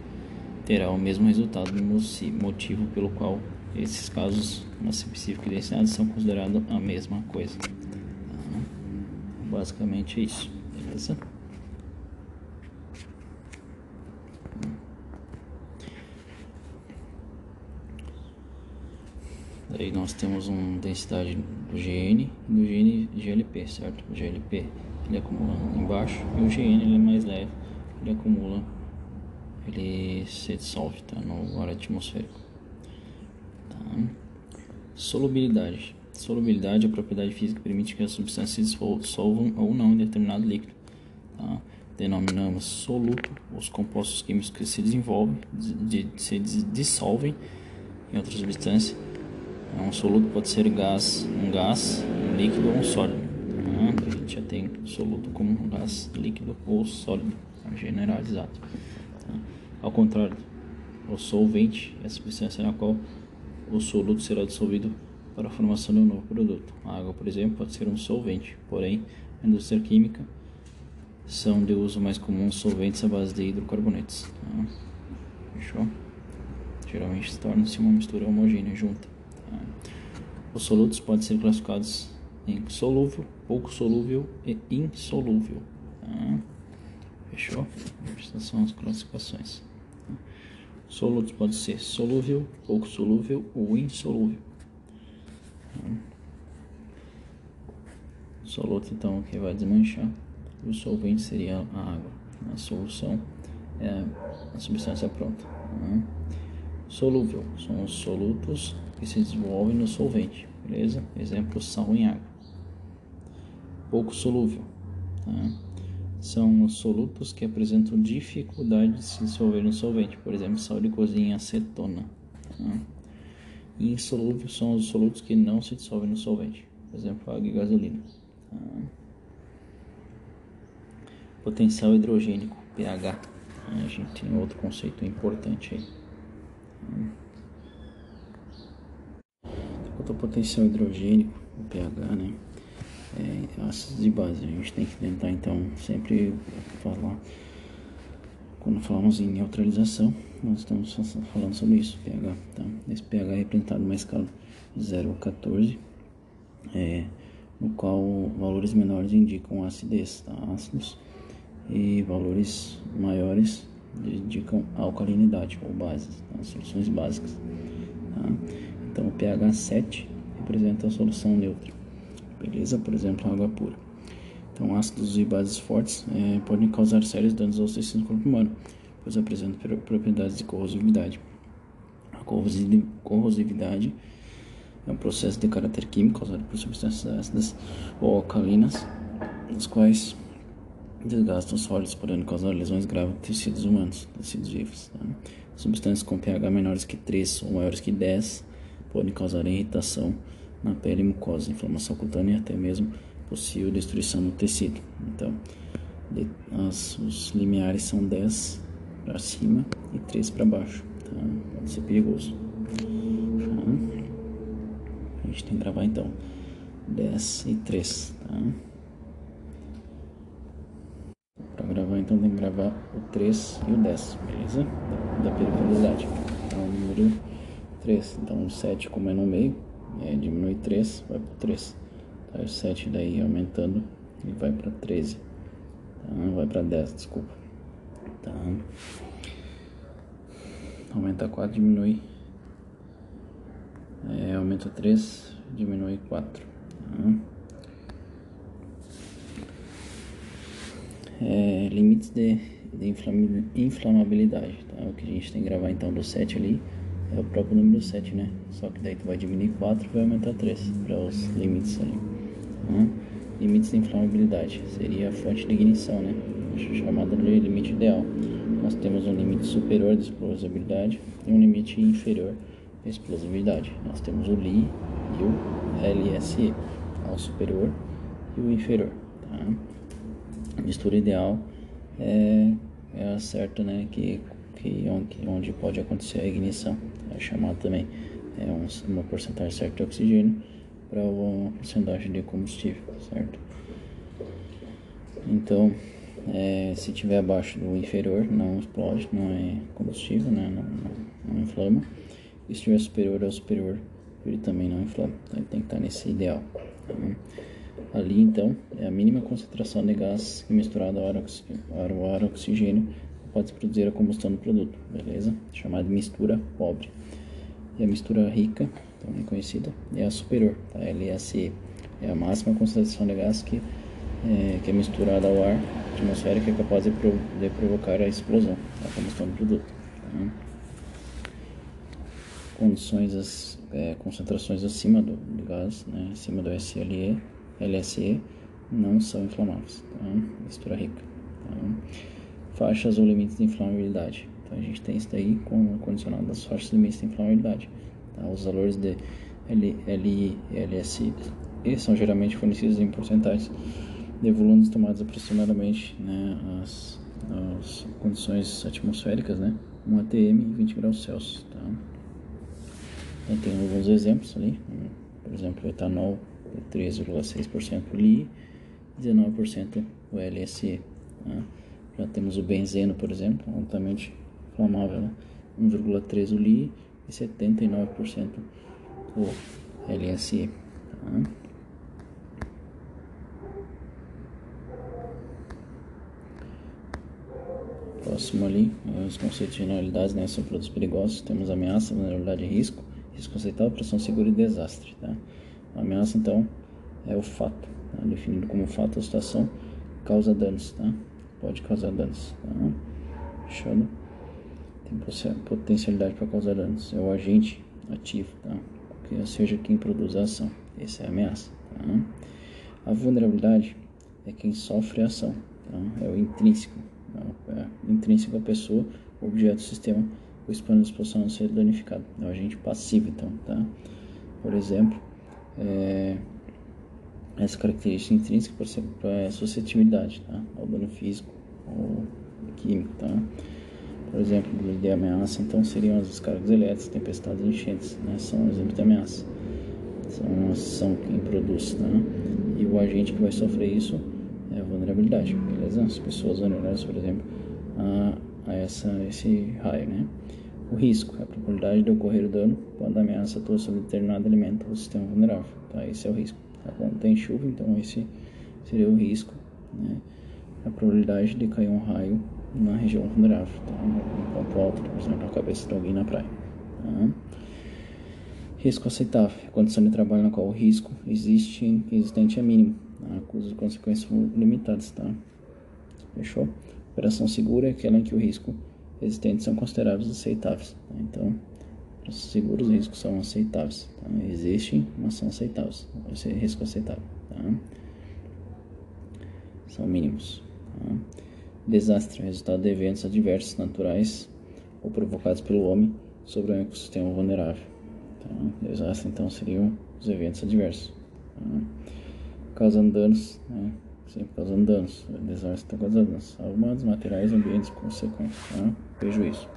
terá o mesmo resultado, motivo pelo qual esses casos, massa específica e densidade, são considerados a mesma coisa. Tá? Basicamente é isso, beleza? Aí nós temos uma densidade do GN e do GN GLP, certo? O GLP ele acumula embaixo e o GN ele é mais leve, ele acumula, ele se dissolve tá? no ar atmosférico. Tá? Solubilidade. Solubilidade é a propriedade física que permite que as substâncias se dissolvam ou não em determinado líquido. Tá? Denominamos soluto os compostos químicos que se desenvolvem, de, de, se dissolvem em outra substância. Um soluto pode ser gás, um gás, um líquido ou um sólido. Tá? A gente já tem soluto como um gás líquido ou sólido, tá? generalizado. Tá? Ao contrário, o solvente é a substância na qual o soluto será dissolvido para a formação de um novo produto. A água, por exemplo, pode ser um solvente, porém, na indústria química são de uso mais comum solventes à base de hidrocarbonetos. Tá? Fechou? Geralmente torna-se uma mistura homogênea junta. Os solutos podem ser classificados em solúvel, pouco solúvel e insolúvel. Tá? Fechou? Estas são as classificações. Solutos pode ser solúvel, pouco solúvel ou insolúvel. O soluto então que vai desmanchar. O solvente seria a água. A solução é a substância pronta. Solúvel são os solutos que se desenvolvem no solvente, beleza? Exemplo, sal em água. Pouco solúvel. Tá? são os solutos que apresentam dificuldade de se dissolver no solvente, por exemplo, sal de cozinha, acetona. Tá? insolúveis são os solutos que não se dissolvem no solvente, por exemplo, água e gasolina. Tá? Potencial hidrogênico, pH. A gente tem outro conceito importante aí. Quanto ao potencial hidrogênico, o pH, né? é, ácidos e bases. A gente tem que tentar então sempre falar. Quando falamos em neutralização, nós estamos falando sobre isso, pH. Tá? Esse pH é representado numa escala de 0 a 14, é, no qual valores menores indicam acidez, tá? ácidos, e valores maiores indicam alcalinidade ou bases, tá? soluções básicas. Tá? Então, o pH 7 representa a solução neutra beleza? Por exemplo, água pura. Então, ácidos e bases fortes é, podem causar sérios danos aos tecidos do corpo humano, pois apresentam propriedades de corrosividade. A corrosividade é um processo de caráter químico causado por substâncias ácidas ou alcalinas, os quais desgastam sólidos, podendo causar lesões graves em tecidos humanos, tecidos vivos. Tá? Substâncias com pH menores que 3 ou maiores que 10 podem causar irritação na pele e mucosa, inflamação cutânea e até mesmo possível destruição no tecido. Então, de, as, os limiares são 10 para cima e 3 para baixo. Tá? Pode ser perigoso. Tá? A gente tem que gravar então 10 e 3. Tá? Para gravar então tem que gravar o 3 e o 10, beleza? Da, da periculosidade. Então o número 3. Então o 7 como é no meio é, diminui 3, vai para 3. Tá, o 7 daí aumentando e vai para 13. Tá, vai para 10, desculpa. Tá. Aumenta 4, diminui. É, aumenta 3, diminui 4. Tá. É, limites de, de inflamabilidade. Tá? O que a gente tem que gravar então do 7 ali é o próprio número 7, né? Só que daí tu vai diminuir 4 e vai aumentar 3 para os limites ali. Uhum. Limites de inflamabilidade seria a fonte de ignição, né? Chamada de limite ideal. Nós temos um limite superior de explosibilidade e um limite inferior de explosibilidade. Nós temos o Li e o LSE, o superior e o inferior. Tá? Mistura ideal é, é a certa, né? Que que onde pode acontecer a ignição, é chamado também é um, uma porcentagem certa de oxigênio para uma porcentagem de combustível, certo? Então, é, se tiver abaixo do inferior, não explode, não é combustível, né? não, não, não inflama. E se estiver superior ao superior, ele também não inflama. Então, ele tem que estar nesse ideal. Tá? Ali, então, é a mínima concentração de gás misturado ao ar, ao ar oxigênio pode-se produzir a combustão do produto, beleza? Chamada mistura pobre. E a mistura rica, também conhecida, é a superior, tá? LSE. É a máxima concentração de gás que é, que é misturada ao ar atmosférico é capaz de, de provocar a explosão, a combustão do produto. Tá? condições, é, concentrações acima do, do gás, né, acima do SLE, LSE, não são inflamáveis. Tá? Mistura rica. Tá? Faixas ou limites de inflamabilidade. Então a gente tem isso daí com condicionado das faixas limites de inflamabilidade. Tá? Os valores de LI e LSI são geralmente fornecidos em porcentagens de volumes tomados aproximadamente né, as, as condições atmosféricas, né, 1 atm e 20 graus Celsius. Tá? Então tem alguns exemplos ali, por exemplo, etanol 13,6% Li, 19% o LSE. Tá? Já temos o benzeno, por exemplo, altamente inflamável, né? 1,3 o Li e 79% o LSE. Tá? Próximo ali, os conceitos de generalidades né, são produtos perigosos, temos ameaça, vulnerabilidade e risco, risco aceitável, pressão segura e desastre. Tá? A ameaça, então, é o fato, tá? definido como fato a situação causa danos, tá? Pode causar danos. Tá? Fechado? Tem potencialidade para causar danos, é o agente ativo, tá? que seja quem produz a ação. Essa é a ameaça. Tá? A vulnerabilidade é quem sofre a ação, tá? é o intrínseco, é intrínseco à pessoa, objeto, sistema, o expondo à disposição a ser danificado. É o agente passivo, então, tá? Por exemplo, é, essa característica intrínseca para suscetibilidade, tá? Ao dano físico ou químico, tá? Por exemplo, de ameaça, então seriam as descargas elétricas, tempestades e enchentes, né? São exemplos de ameaça. São, são quem produz, tá? E o agente que vai sofrer isso é a vulnerabilidade, beleza? As pessoas vulneráveis, por exemplo, a, a essa, esse raio, né? O risco é a probabilidade de ocorrer o dano quando a ameaça atua sobre determinado elemento ou sistema vulnerável, tá? Esse é o risco. Tá? Quando tem chuva, então esse seria o risco, né? A probabilidade de cair um raio na região vulnerável, tá? Um ponto alto, por exemplo, na cabeça de alguém na praia. Tá? Risco aceitável condição de trabalho na qual o risco existe, existente é mínimo, tá? cujas consequências são limitadas. Tá? Fechou? Operação segura é aquela em que o risco existente são consideráveis aceitáveis. Tá? Então, os seguros riscos são aceitáveis. Tá? Existem, mas são aceitáveis. Esse risco aceitável. Tá? São mínimos. Tá? Desastre, resultado de eventos adversos naturais ou provocados pelo homem sobre um ecossistema vulnerável. Tá? Desastre, então, seriam os eventos adversos. Tá? Causando danos, né? sempre causando danos. Desastre está causando danos a humanos, materiais, ambientes consequentes. Tá? Prejuízo.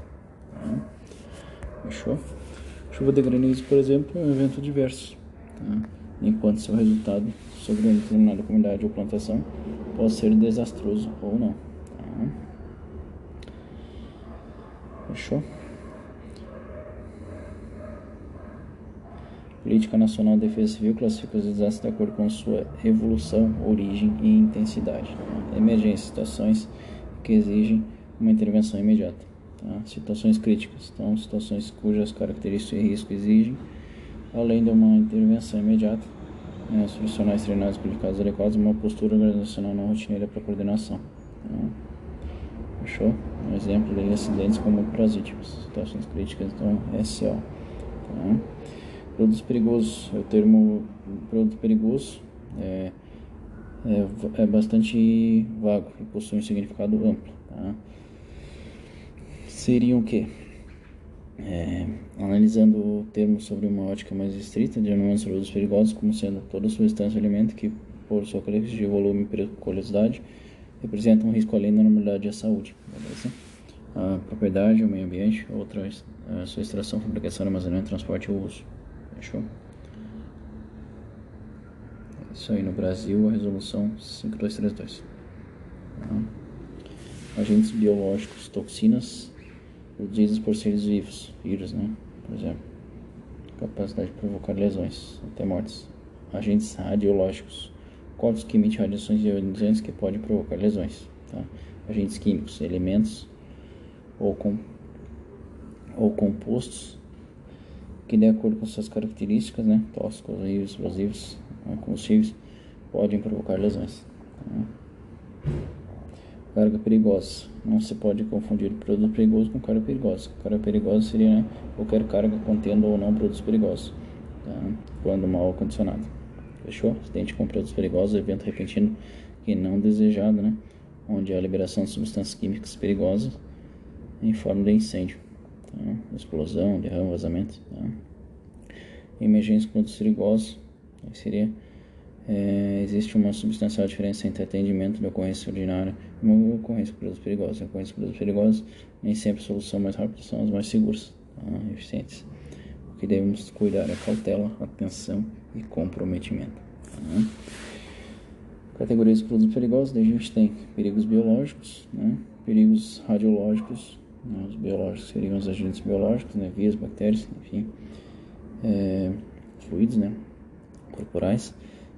Fechou? Chuva de granizo, por exemplo, é um evento diverso. Tá? Enquanto seu resultado sobre uma determinada comunidade ou plantação pode ser desastroso ou não. Tá? Fechou? Política Nacional de Defesa Civil classifica os desastres de acordo com sua evolução, origem e intensidade. Emergências, situações que exigem uma intervenção imediata. Tá? Situações críticas, então situações cujas características e risco exigem, além de uma intervenção imediata, né, os profissionais treinados qualificados adequados, uma postura organizacional não rotineira para coordenação. Tá? Fechou? Um exemplo de acidentes como prosíticos, situações críticas, então SO. Tá? Produtos perigosos, é o termo produto perigoso é, é, é bastante vago e possui um significado amplo. Tá? Seriam o quê? É, analisando o termo sobre uma ótica mais estrita, denominando os produtos perigosos como sendo toda substância ou alimento que, por sua característica de volume e periculosidade, representa um risco além da normalidade à saúde. Beleza? A propriedade, o meio ambiente, outra, a sua extração, fabricação, armazenamento, transporte ou uso. Fechou? É isso aí no Brasil, a resolução 5232. Tá? Agentes biológicos, toxinas, produzidas por seres vivos, vírus, né? Por exemplo, capacidade de provocar lesões, até mortes. Agentes radiológicos, corpos que emitem radiações ionizantes que podem provocar lesões. Tá? Agentes químicos, elementos ou, com, ou compostos que, de acordo com suas características, né, tóxicos, explosivos, né, combustíveis, podem provocar lesões. Tá? Carga perigosa. Não se pode confundir produto perigoso com carga perigosa. Carga perigosa seria né, qualquer carga contendo ou não produtos perigosos, tá? quando mal condicionado. Fechou? Acidente com produtos perigosos, evento repentino e não desejado, né? onde há liberação de substâncias químicas perigosas em forma de incêndio, tá? explosão, derrame, vazamento. Tá? Emergência com produtos perigosos seria é, existe uma substancial diferença entre atendimento de ocorrência ordinária ocorrência de produtos perigosos. A ocorrência de produtos perigosos nem sempre a solução mais rápida são as mais seguras, tá? eficientes. O que devemos cuidar é cautela, atenção e comprometimento. Tá? Categorias de produtos perigosos, a gente tem perigos biológicos, né? perigos radiológicos, né? os biológicos seriam os agentes biológicos, né? vírus, bactérias, enfim, é, fluidos né? corporais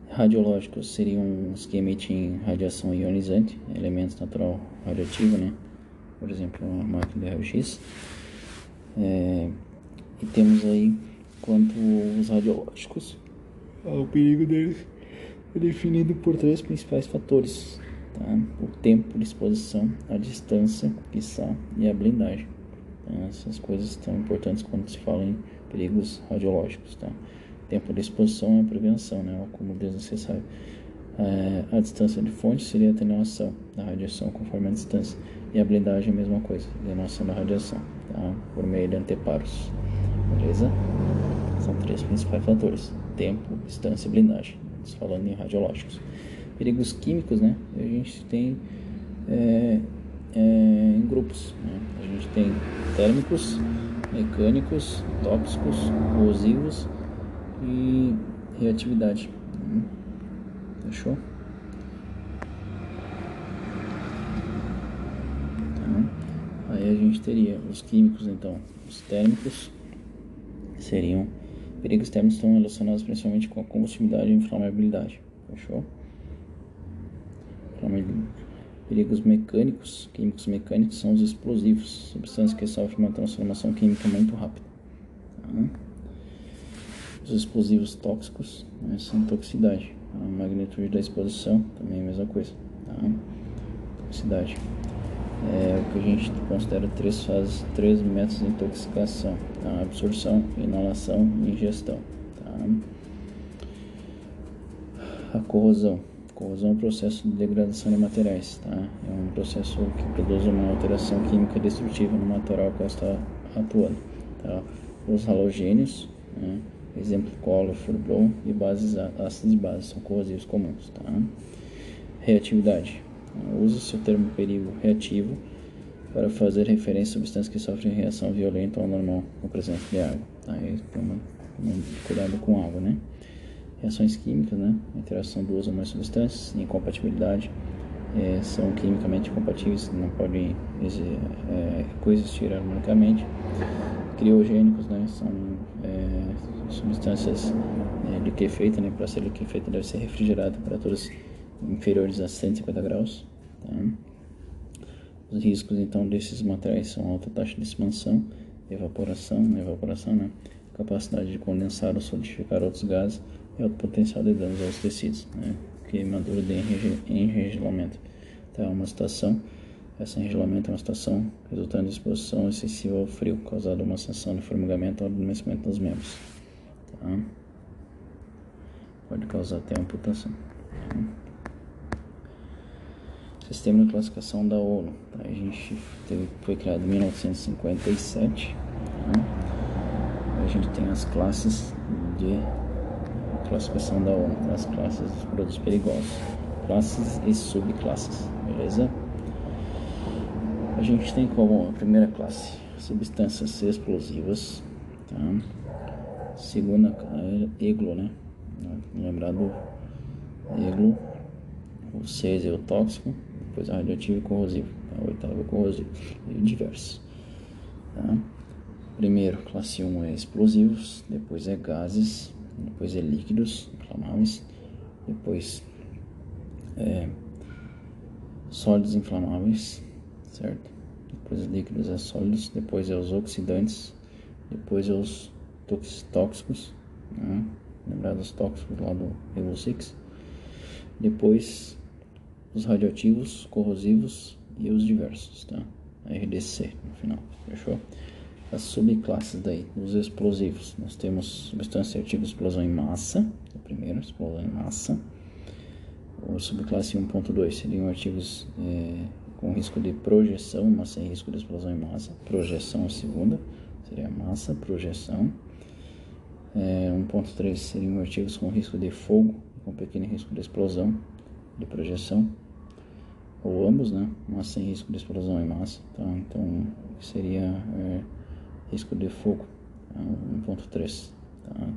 Radiológicos seriam os que emitem radiação ionizante, elementos natural radioativo, né? Por exemplo, uma máquina de raio-x. É, e temos aí, quanto os radiológicos, o perigo deles é definido por três principais fatores: tá? o tempo de exposição, a distância está e a blindagem. Então, essas coisas são importantes quando se fala em perigos radiológicos. Tá? Tempo de exposição a prevenção, né? o acúmulo desnecessário. É, a distância de fonte seria a atenuação da radiação conforme a distância. E a blindagem é a mesma coisa, atenuação da radiação, tá? por meio de anteparos. Beleza? São três principais fatores: tempo, distância e blindagem. Estamos falando em radiológicos. Perigos químicos, né? A gente tem é, é, em grupos. Né? A gente tem térmicos, mecânicos, tóxicos, corrosivos e reatividade. Fechou? Tá. Aí a gente teria os químicos, então, os térmicos seriam perigos térmicos estão relacionados principalmente com a combustibilidade e inflamabilidade. Fechou? Perigos mecânicos, químicos mecânicos são os explosivos, substâncias que sofrem uma transformação química muito rápida. Tá? Os explosivos tóxicos né, são toxicidade. A magnitude da exposição também é a mesma coisa. Tá? Toxicidade. É o que a gente considera três fases, três métodos de intoxicação: tá? absorção, inalação e ingestão. Tá? A corrosão. Corrosão é um processo de degradação de materiais. Tá? É um processo que produz uma alteração química destrutiva no material que está atuando. Tá? Os halogênios. Né? Exemplo cola, furblon e bases ácidos e bases são corrosivos comuns. Tá? Reatividade. Usa-se o termo perigo reativo para fazer referência a substâncias que sofrem reação violenta ou normal com presença de água. Tá? Aí, cuidado com água, né? Reações químicas, né? Interação de duas ou mais substâncias, incompatibilidade, é, são quimicamente compatíveis, não podem é, coexistir harmonicamente. Criogênicos, né? São substâncias é, liquefeitas, né? Para ser liquefeita deve ser refrigerada a temperaturas inferiores a 150 graus. Tá? Os riscos então desses materiais são alta taxa de expansão, evaporação, evaporação, né? capacidade de condensar ou solidificar outros gases e alto potencial de danos aos tecidos, né? queimadura de enregelamento. É uma situação, esse enregelamento é uma situação resultando de exposição excessiva ao frio, causada uma sensação de formigamento ou adormecimento dos membros. Tá? Pode causar até amputação. Tá? Sistema de classificação da ONU. Tá? A gente teve, foi criado em 1957. Tá? A gente tem as classes de classificação da ONU, as classes dos produtos perigosos, classes e subclasses, beleza? A gente tem como a primeira classe substâncias explosivas, tá? Segunda, EGLO, né? Lembrar do EGLO, o 6 é o tóxico, depois a radioativo e corrosivo, tá? o oitavo é corrosivo e diversos. Tá? Primeiro, classe 1 é explosivos, depois é gases, depois é líquidos inflamáveis, depois é sólidos inflamáveis, certo? Depois líquidos é sólidos, depois é os oxidantes, depois é os tóxicos, né? lembrar dos tóxicos lá do Evo 6, depois os radioativos, corrosivos e os diversos, tá? RDC no final, fechou? As subclasses daí, dos explosivos, nós temos substância de explosão em massa, o primeiro, explosão em massa. O subclasse 1.2 seriam artigos é, com risco de projeção, mas sem risco de explosão em massa. Projeção a segunda, seria massa, projeção. É, 1.3 seriam artigos com risco de fogo, com pequeno risco de explosão, de projeção ou ambos, né? Mas sem risco de explosão em massa. Tá? Então, seria é, risco de fogo, tá? 1.3. Tá?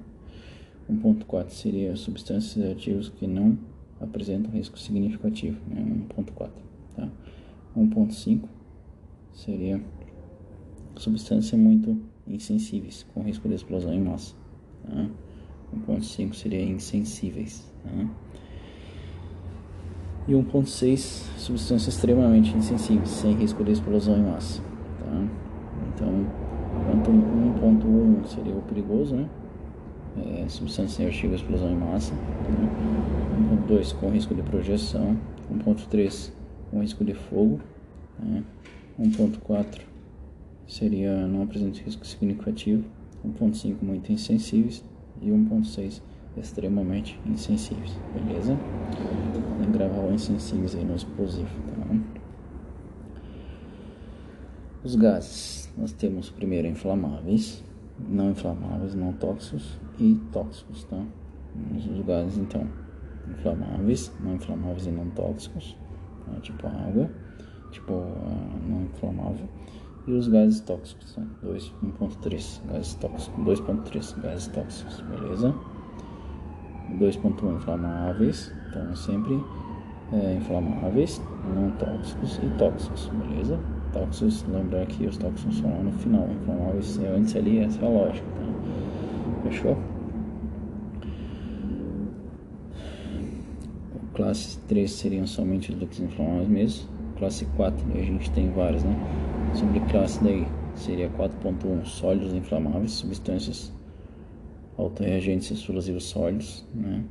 1.4 seria substâncias e ativos que não apresentam risco significativo, né? 1.4. Tá? 1.5 seria substâncias muito insensíveis, com risco de explosão em massa. 1.5 seria insensíveis. Tá? e 1.6 substâncias extremamente insensíveis, sem risco de explosão em massa. Tá? Então, enquanto 1.1 seria o perigoso, né? É, substância sem artigo explosão em massa. Tá? 1.2 com risco de projeção. 1.3 com risco de fogo. Tá? 1.4 seria não apresenta risco significativo. 1.5 muito insensíveis. E 1.6 extremamente insensíveis, beleza? Vou gravar o insensíveis aí no explosivo, tá? Os gases, nós temos primeiro inflamáveis, não inflamáveis, não tóxicos e tóxicos, tá? Os gases, então, inflamáveis, não inflamáveis e não tóxicos, tá? tipo água, tipo não inflamável, e os gases tóxicos, tá? 2.3, gases tóxicos, 2.3 gases tóxicos, beleza? 2.1 inflamáveis, então sempre é, inflamáveis, não tóxicos e tóxicos, beleza? Tóxicos, lembrar que os tóxicos são lá no final, inflamáveis é antes ali, essa é a lógica, tá? Fechou? Classe 3 seriam somente os líquidos inflamáveis mesmo. Classe 4, a gente tem vários, né? Sobre classe daí seria 4.1 sólidos inflamáveis, substâncias autorreagentes explosivos sólidos, né?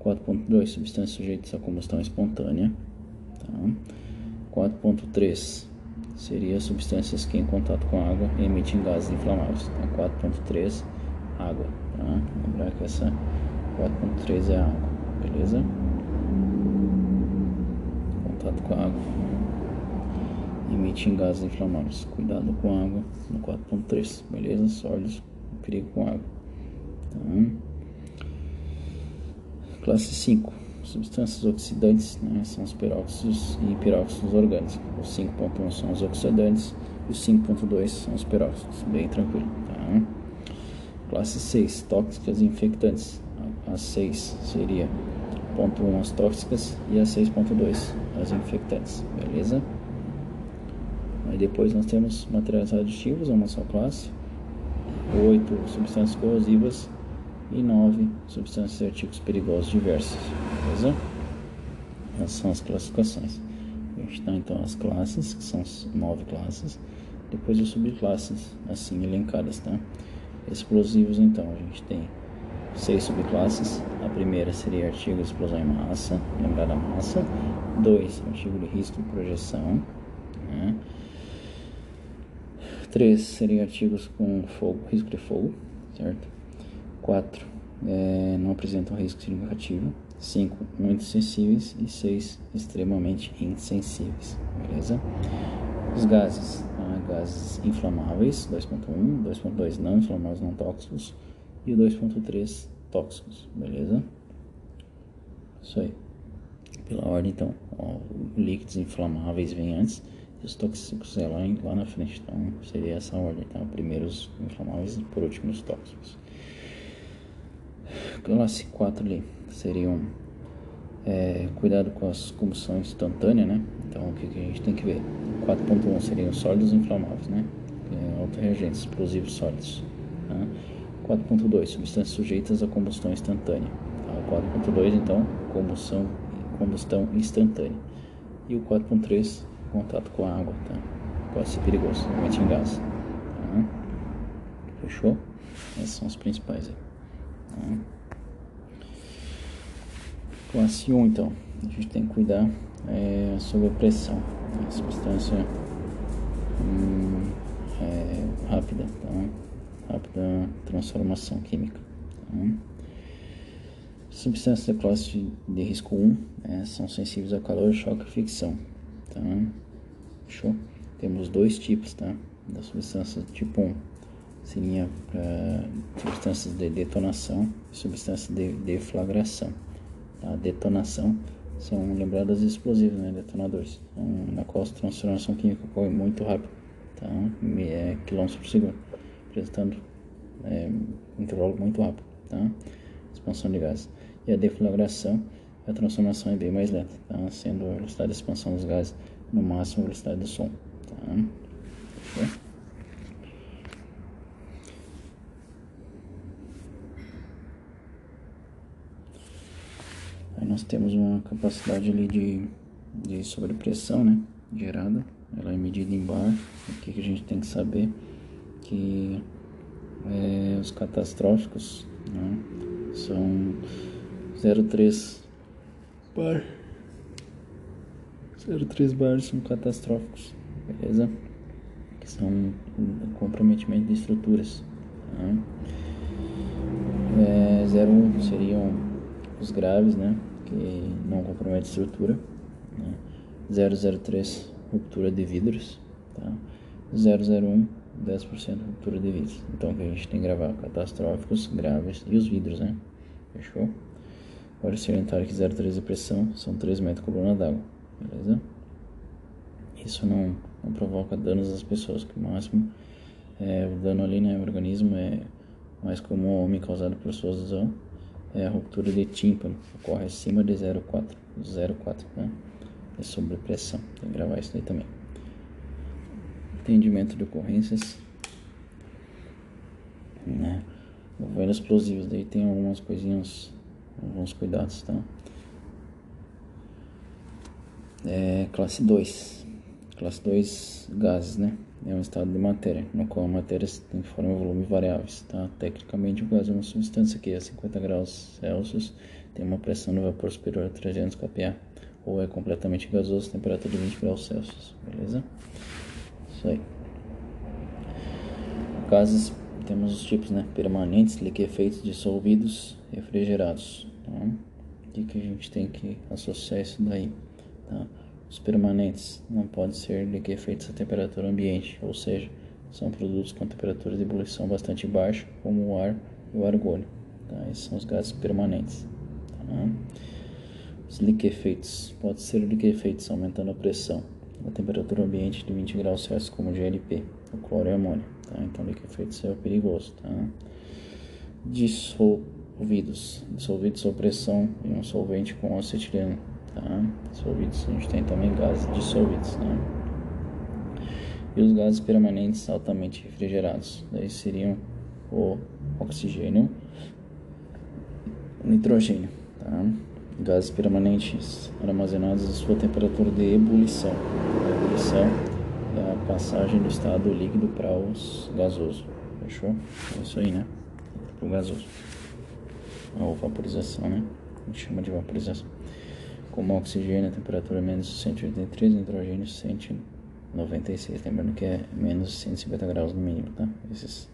4.2 substâncias sujeitas à combustão espontânea, tá? 4.3 seria substâncias que em contato com água emitem gases inflamáveis, tá? 4.3 água, tá? Lembrar que essa 4.3 é água, beleza? Contato com água emitem gases inflamáveis. Cuidado com a água no 4.3, beleza? Sólidos, perigo com água. Tá? Classe 5. Substâncias oxidantes né, são os peróxidos e peróxidos orgânicos. Os 5.1 são os oxidantes e os 5.2 são os peróxidos. Bem tranquilo. Tá? Classe 6. Tóxicas e infectantes. A 6 seria ponto 1 as tóxicas e a 6.2 as infectantes. Beleza? Depois nós temos materiais aditivos, uma só classe. 8 substâncias corrosivas e 9 substâncias e artigos perigosos diversos. Beleza? Essas são as classificações. A gente tem então as classes, que são nove classes, depois as subclasses, assim elencadas, tá? Explosivos, então, a gente tem seis subclasses. A primeira seria artigo de explosão em massa, lembrar da massa. Dois, artigo de risco de projeção. Né? Três seriam artigos com fogo, risco de fogo, certo? 4 é, não apresentam risco significativo, 5 muito sensíveis e 6 extremamente insensíveis, beleza? Os gases, tá? gases inflamáveis, 2.1, 2.2 não inflamáveis, não tóxicos e o 2.3 tóxicos, beleza? Isso aí. Pela ordem, então, ó, líquidos inflamáveis vem antes os tóxicos é lá, lá na frente, então seria essa ordem, tá? Primeiro os inflamáveis e por último os tóxicos classe 4 ali seriam é, cuidado com as combustão instantânea, né? Então o que, que a gente tem que ver? 4.1 seriam sólidos inflamáveis, né? É, autorreagentes, explosivos sólidos. Tá? 4.2 substâncias sujeitas à combustão instantânea. Tá? 4.2 então combustão, combustão instantânea. E o 4.3 contato com a água, tá? Pode ser perigoso, realmente em gás. Tá? Fechou? Esses são os principais aí. Tá? Classe 1, então, a gente tem que cuidar é, sobre a pressão. A substância hum, é rápida, tá? rápida transformação química. Tá? Substâncias da classe de risco 1 né, são sensíveis a calor, choque e fricção. Tá? Fechou? Temos dois tipos tá? da substância tipo 1. Seria para substâncias de detonação e substâncias de deflagração. Tá? Detonação são lembradas explosivos, né? detonadores, então, na qual a transformação química ocorre muito rápido, tá? é, quilômetros por segundo, apresentando é, intervalo muito rápido. Tá? Expansão de gases. E a deflagração, a transformação é bem mais lenta, tá? sendo a velocidade de expansão dos gases no máximo a velocidade do som. Tá? Aí nós temos uma capacidade ali de, de sobrepressão, né? Gerada, ela é medida em bar. O que, que a gente tem que saber? Que é, os catastróficos né? são 0,3 bar. 0,3 bar são catastróficos, beleza? Que são comprometimento de estruturas. Tá? É, 0,1 seriam os graves, né? Que não comprometem a estrutura. Né? 003 ruptura de vidros. Tá? 001 10% ruptura de vidros. Então que a gente tem que gravar catastróficos, graves e os vidros, né? Fechou? Pode salientar que 0,3 de pressão são 3 metros coluna d'água, beleza? Isso não, não provoca danos às pessoas, que o máximo é, o dano ali no né, organismo é mais comum homem causado por exaustão é a ruptura de tímpano, ocorre acima de 0,4, 0,4, né? É sobre pressão, tem que gravar isso aí também. Entendimento de ocorrências, né? Governo explosivos, daí tem algumas coisinhas, alguns cuidados, tá? É, classe 2, classe 2 gases, né? é um estado de matéria, no qual a matéria tem forma e volume variáveis. Tá? Tecnicamente, o gás é uma substância que a 50 graus Celsius tem uma pressão no vapor superior a 300 kPa, ou é completamente gasoso, temperatura de 20 graus Celsius. Beleza? Isso aí. Gases, temos os tipos né? permanentes, liquefeitos, dissolvidos, refrigerados. Tá? O que, que a gente tem que associar isso daí? Tá? Os permanentes não podem ser liquefeitos a temperatura ambiente, ou seja, são produtos com temperatura de ebulição bastante baixa, como o ar e o argônio. Tá? Esses são os gases permanentes. Tá? Os liquefeitos podem ser liquefeitos aumentando a pressão a temperatura ambiente de 20 graus Celsius, como o GLP, o cloro e amônio. Tá? Então, liquefeitos é perigoso. Tá? Dissolvidos, dissolvidos sob pressão em um solvente com acetileno tá? Dissolvidos, a gente tem também gases dissolvidos, né? E os gases permanentes altamente refrigerados, daí seriam o oxigênio, nitrogênio, tá? Gases permanentes armazenados à sua temperatura de ebulição. Ebulição passagem do estado líquido para os gasoso. Fechou? É isso aí, né? Para o gasoso. Ou vaporização, né? A gente chama de vaporização como oxigênio a temperatura é menos 183, nitrogênio 196, lembrando que é menos 150 graus no mínimo, tá? Esses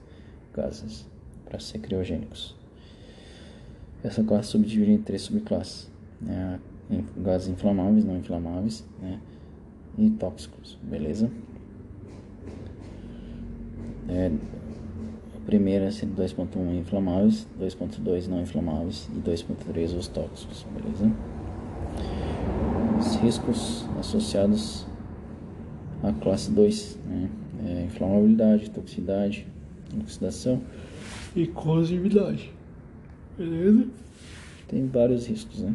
gases para ser criogênicos. Essa classe subdivide em três subclasses, né? gases inflamáveis, não inflamáveis, né? E tóxicos, beleza? É, a primeira sendo 2.1 inflamáveis, 2.2 não inflamáveis e 2.3 os tóxicos, beleza? os riscos associados à classe 2, né? É, inflamabilidade, toxicidade, oxidação e corrosividade. Beleza? Tem vários riscos, né?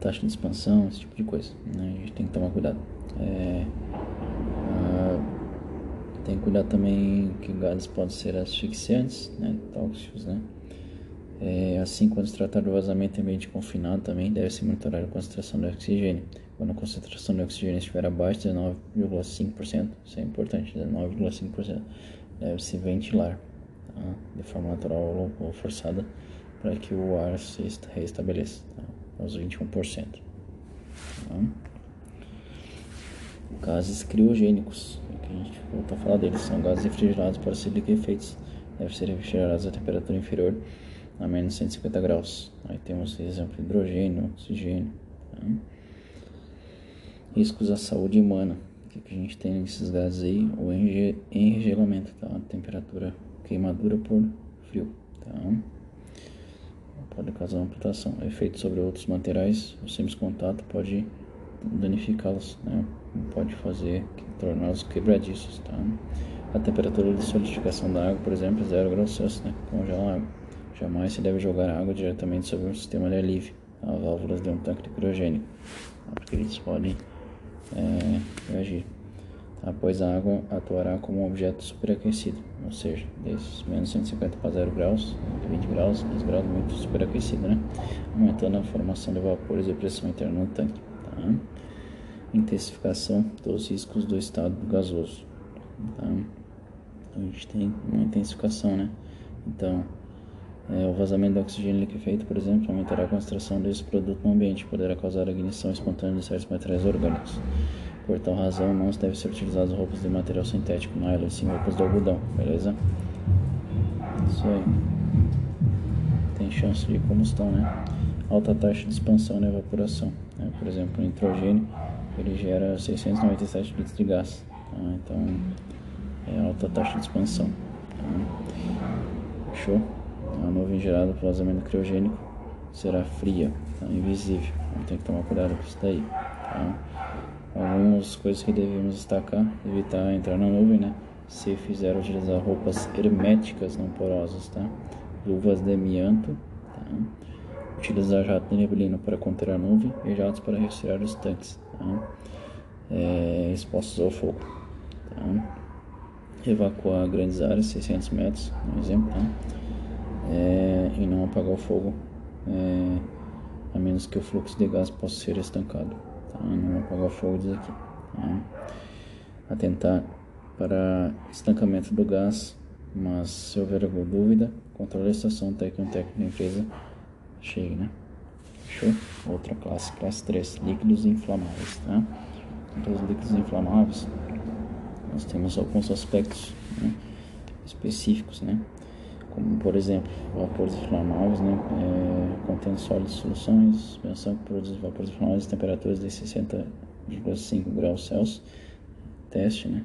Taxa de expansão, esse tipo de coisa. Né? A gente tem que tomar cuidado. É, tem que cuidar também que gases podem ser asfixiantes, né? tóxicos, né? É, assim, quando se tratar do vazamento em ambiente confinado, também deve-se monitorar a concentração de oxigênio. Quando a concentração de oxigênio estiver abaixo de 19,5%, isso é importante, 19,5%, deve-se ventilar tá? de forma natural ou forçada para que o ar se restabeleça, tá? aos 21%. Tá? gases criogênicos, que a gente volta a falar deles, são gases refrigerados para ser liquefeitos, devem ser refrigerados a temperatura inferior a menos 150 graus. Aí temos, por exemplo, hidrogênio, oxigênio. Tá? Riscos à saúde humana. O que, que a gente tem nesses gases aí? O enregelamento, tá? A temperatura, queimadura por frio. Tá? Pode causar amputação. Efeito sobre outros materiais, o simples contato pode danificá-los, né? pode fazer torná-los quebradiços. Tá? A temperatura de solidificação da água, por exemplo, é 0 graus Celsius, né? congela a água. Jamais se deve jogar água diretamente sobre um sistema de alívio, a válvulas de um tanque de criogênico, tá? porque eles podem é, reagir. Tá? Pois a água atuará como um objeto superaquecido, ou seja, desses menos 150 para 0 graus, 20 graus, 10 graus muito superaquecido, né? aumentando a formação de vapores e pressão interna no tanque. Tá? Intensificação dos riscos do estado gasoso. Tá? Então a gente tem uma intensificação, né? Então, é, o vazamento de oxigênio liquefeito, por exemplo, aumentará a concentração desse produto no ambiente, poderá causar a ignição espontânea de certos materiais orgânicos. Por tal razão, não devem ser utilizadas roupas de material sintético, nylon, sim roupas de algodão, beleza? Isso aí. Tem chance de combustão, né? Alta taxa de expansão e evaporação. Né? Por exemplo, nitrogênio ele gera 697 litros de gás. Tá? Então, é alta taxa de expansão. Tá? Fechou? A nuvem gerada pelo vazamento criogênico será fria, tá? invisível. Então tem que tomar cuidado com isso daí. Tá? Algumas coisas que devemos destacar, evitar entrar na nuvem, né? Se fizer utilizar roupas herméticas não porosas, tá? Luvas de amianto, tá? Utilizar jato de neblina para conter a nuvem e jatos para resfriar os tanques, tá? É, expostos ao fogo, tá? Evacuar grandes áreas, 600 metros, um exemplo, tá? é, e não apagar o fogo, é, a menos que o fluxo de gás possa ser estancado. Tá? Não apagar o fogo diz aqui. Tá? Atentar para estancamento do gás, mas se houver alguma dúvida, controle a estação até que um técnico da empresa chegue, né? Outra classe, classe 3, líquidos inflamáveis, tá? Então, os líquidos inflamáveis, nós temos alguns aspectos né, específicos, né? como por exemplo vapores inflamáveis, né, é, contendo sólidos soluções, suspensão que produz vapores inflamáveis a temperaturas de 60,5 graus Celsius, teste, né,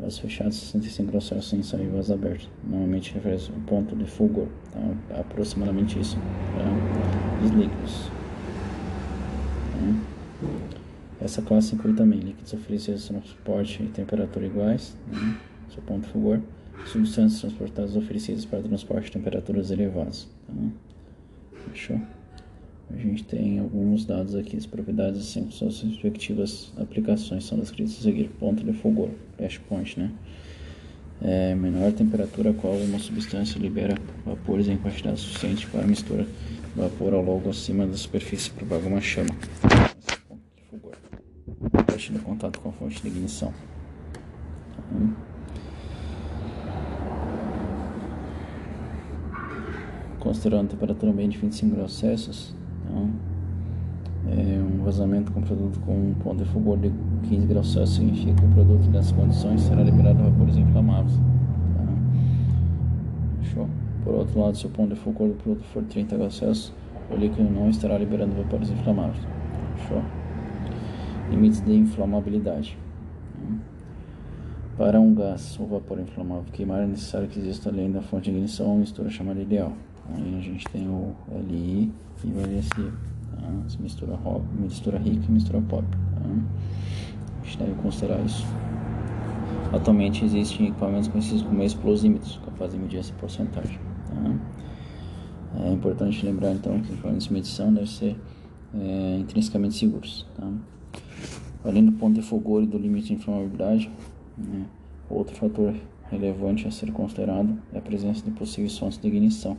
vasos fechados 65 graus Celsius sem sair vasos abertos, normalmente refere ao ponto de fulgor, tá, aproximadamente isso, tá, os líquidos. Tá. Essa classe inclui também líquidos oferecidos no suporte e temperatura iguais, né, seu ponto de fulgor, substâncias transportadas oferecidas para transporte a temperaturas elevadas. Tá? Fechou? A gente tem alguns dados aqui, as propriedades assim, suas respectivas aplicações são descritas a seguir. Ponto de fulgor, flashpoint, né? É, menor temperatura a qual uma substância libera vapores em quantidade suficiente para misturar vapor ao longo acima da superfície propaga uma chama. É ponto de fulgor. Teste de contato com a fonte de ignição. Tá? considerando a temperatura ambiente de 25 graus Celsius, então, é um vazamento com produto com um ponto de fulgor de 15 graus Celsius significa que o produto nessas condições será liberado a vapores inflamáveis. Tá? Por outro lado, se o ponto de fulgor do produto for 30 graus Celsius, o líquido não estará liberando vapores inflamáveis. Fechou? Limites de inflamabilidade. Tá? Para um gás ou vapor inflamável queimar, é necessário que exista além da fonte de ignição uma mistura chamada ideal. Aí a gente tem o LI e o LSI. Tá? Mistura, mistura rica e mistura pop. Tá? A gente deve considerar isso. Atualmente existem equipamentos conhecidos como explosímetros, capazes de medir essa porcentagem. Tá? É importante lembrar então que equipamentos de medição devem ser é, intrinsecamente seguros. Tá? Além do ponto de fulgor e do limite de inflamabilidade, né, outro fator relevante a ser considerado é a presença de possíveis fontes de ignição.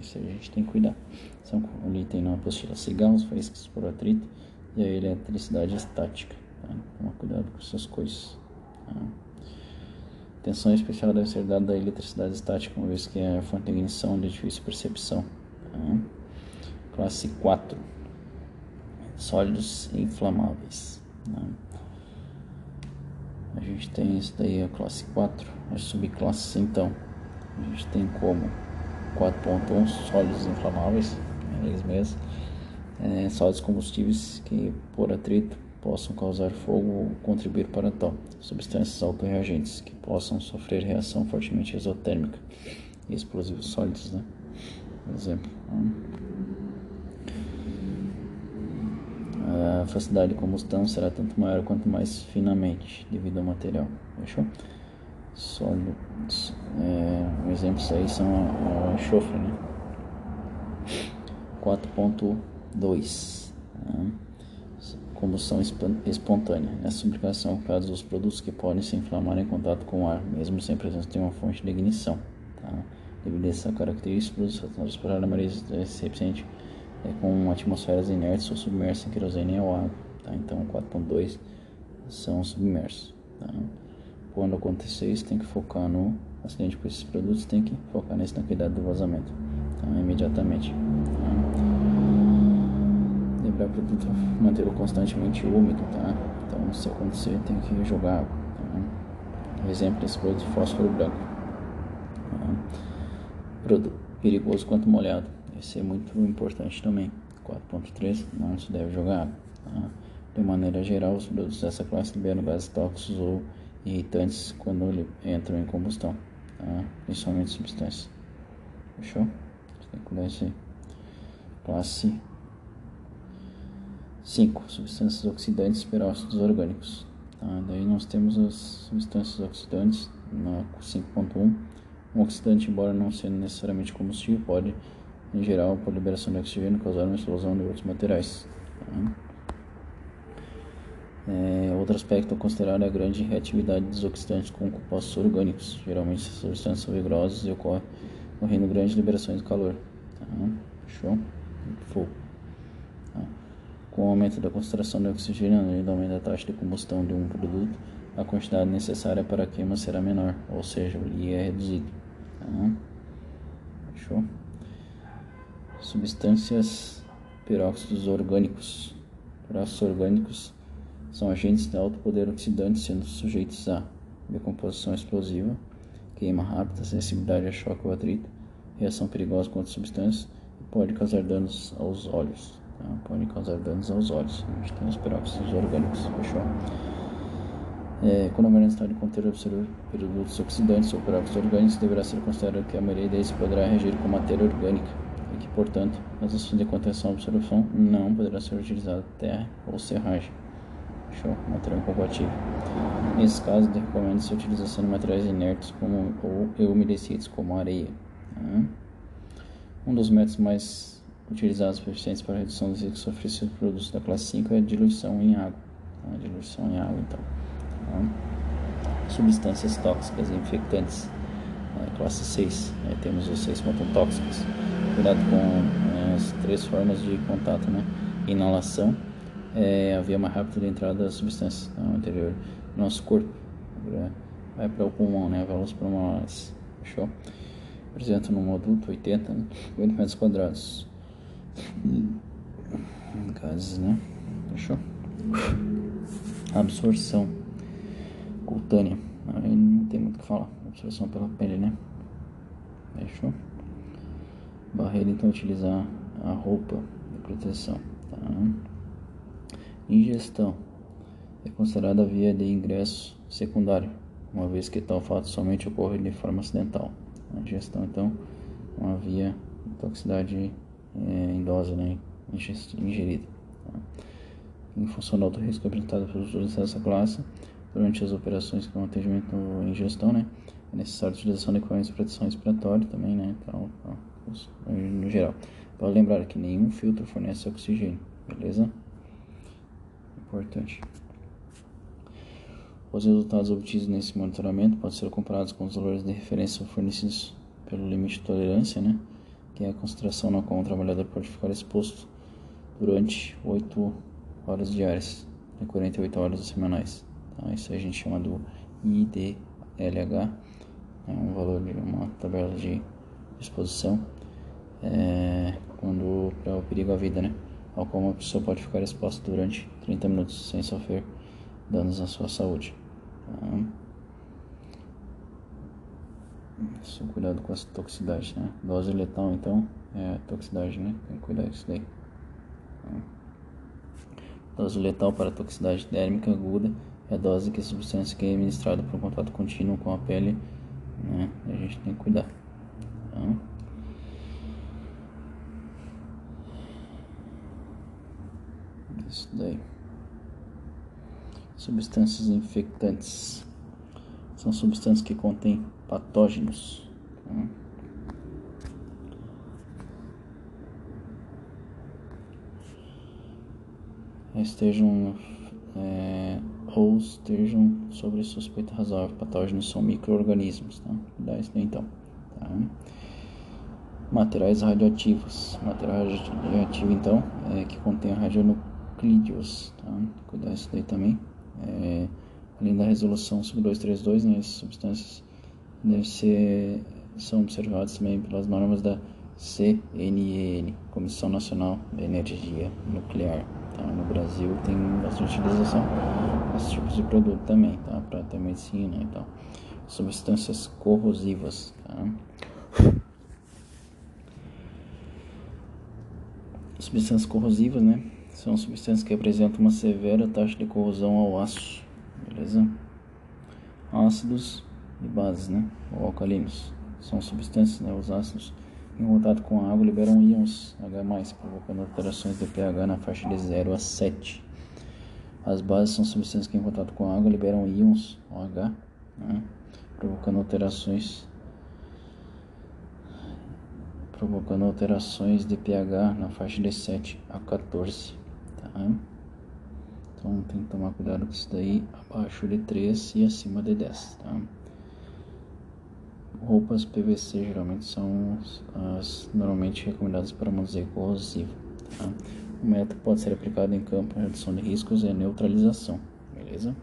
Isso a gente tem que cuidar. São, ali tem na apostila cigarros, faíscas por atrito e a eletricidade estática. Tá? Toma cuidado com essas coisas. Tá? Atenção especial deve ser dada à eletricidade estática, uma vez que é fonte de ignição de difícil percepção. Tá? Classe 4. Sólidos inflamáveis. Tá? A gente tem isso daí a classe 4, as subclasses então. A gente tem como 4.1 sólidos inflamáveis, eles mesmos, é, sólidos combustíveis que por atrito possam causar fogo ou contribuir para tal, substâncias autorreagentes que possam sofrer reação fortemente exotérmica e explosivos sólidos, né? Por exemplo. A facilidade de combustão será tanto maior quanto mais finamente, devido ao material. Fechou? Sólidos. É, exemplos aí são o enxofre, né? 4.2 né? Combustão espontânea. Nessa sublimentação, caso dos produtos que podem se inflamar em contato com o ar, mesmo sem presença de uma fonte de ignição. Tá? Devido a essa característica, os transportar a maioria recipiente é com atmosferas inertes ou submersas em querosene ou água. Tá? Então, 4.2 são submersos. Tá? Quando acontecer isso, tem que focar no acidente com esses produtos, tem que focar nesse cuidado do vazamento tá? imediatamente. Tá? Lembrar produto manter constantemente úmido, tá? Então, se acontecer, tem que jogar água. Tá? Exemplo, esse produto fósforo branco. Tá? Produto perigoso quanto molhado. Esse é muito importante também. 4.3 não se deve jogar água. Tá? De maneira geral, os produtos dessa classe liberam gases tóxicos ou irritantes quando entram em combustão, tá? principalmente substâncias. Fechou? Tem que cuidar. Classe 5. Substâncias oxidantes peróxidos orgânicos. Tá? Daí nós temos as substâncias oxidantes na 5.1. Um oxidante, embora não sendo necessariamente combustível, pode, em geral, por liberação de oxigênio, causar uma explosão de outros materiais. Tá? É, outro aspecto a considerar é a grande reatividade dos oxidantes com compostos orgânicos. Geralmente, substâncias são vigorosas e ocorre, ocorrendo grandes liberações de calor. Tá? Show? Fogo. Tá? Com o aumento da concentração de oxigênio e o aumento da taxa de combustão de um produto, a quantidade necessária para a queima será menor, ou seja, o Li é reduzido. Tá? Substâncias peróxidos orgânicos. Peróxidos orgânicos são agentes de alto poder oxidante, sendo sujeitos a decomposição explosiva, queima rápida, sensibilidade a choque ou atrito, reação perigosa com outras substâncias e pode causar danos aos olhos. Tá? Pode causar danos aos olhos. A gente tem os peróxidos orgânicos, fechou? É, quando houver necessidade de conter produtos oxidantes ou peróxidos orgânicos, deverá ser considerado que a maioria deles poderá reagir com matéria orgânica e que, portanto, as ações de contenção e absorção não poderão ser utilizadas terra ou serragem. Show, material compatível. Nesse caso, recomenda-se a utilização de materiais inertes como, ou umedecidos, como areia. Tá? Um dos métodos mais utilizados e eficientes para redução dos riscos oferecidos por produtos da classe 5 é a diluição em água. Tá? Diluição em água, então. Tá? Substâncias tóxicas e infectantes. Né? Classe 6, né? temos os 6 pontos tóxicos. Cuidado com né, as três formas de contato, né? Inalação é a via mais rápida de entrada das substâncias no interior do nosso corpo. Vai para o pulmão, né? Válvulas pulmonares. Fechou? Apresenta no adulto 80, né? 80 metros quadrados. Gases, né? Fechou? Absorção cutânea. Aí não tem muito o que falar. Absorção pela pele, né? Fechou? Barreira, então, utilizar a roupa de proteção. Tá? Ingestão é considerada a via de ingresso secundário, uma vez que tal fato somente ocorre de forma acidental. A ingestão, então, é uma via de toxicidade é, endógena ingerida. Tá? Em função do alto risco apresentado pelos usuários dessa classe, durante as operações com atendimento à ingestão, né, é necessária a utilização de equipamentos de proteção respiratória também, né, então, no geral. Para lembrar que nenhum filtro fornece oxigênio, beleza? Importante. Os resultados obtidos nesse monitoramento podem ser comparados com os valores de referência fornecidos pelo limite de tolerância, né? que é a concentração na qual o trabalhador pode ficar exposto durante 8 horas diárias e 48 horas semanais. Tá? Isso a gente chama do IDLH, é um valor de uma tabela de exposição é, quando para o perigo à vida, né? Ao qual uma pessoa pode ficar exposta durante 30 minutos sem sofrer danos à sua saúde. Só cuidado com essa toxicidade, né? Dose letal, então, é toxicidade, né? Tem que cuidar disso daí. Dose letal para toxicidade térmica aguda é a dose que a substância que é administrada por contato contínuo com a pele, né? A gente tem que cuidar. Tá? Isso daí. Substâncias infectantes. São substâncias que contêm patógenos. Tá? Estejam é, ou estejam sobre suspeita razoável. Patógenos são micro-organismos. Tá? Dá isso daí então. Tá? Materiais radioativos. Material radioativo então é que contém radionuclídeos. Tá? Cuidar isso daí também. É, além da resolução sub 232, né, substâncias devem ser, são observadas também pelas normas da CNEN, Comissão Nacional de Energia Nuclear. Tá? No Brasil tem bastante utilização desses tipos de produto também, tá? para até medicina e tal. Substâncias corrosivas. Tá? Substâncias corrosivas, né? São substâncias que apresentam uma severa taxa de corrosão ao aço, beleza? Ácidos e bases, né? Ou alcalinos. São substâncias, né? Os ácidos em contato com a água liberam íons H+, provocando alterações de pH na faixa de 0 a 7. As bases são substâncias que em contato com a água liberam íons OH, né? provocando alterações provocando alterações de pH na faixa de 7 a 14. Tá? Então tem que tomar cuidado com isso daí, abaixo de 3 e acima de 10. Tá? Roupas PVC geralmente são as normalmente recomendadas para manuseio corrosivo. Tá? O método pode ser aplicado em campo, redução de riscos e neutralização, beleza?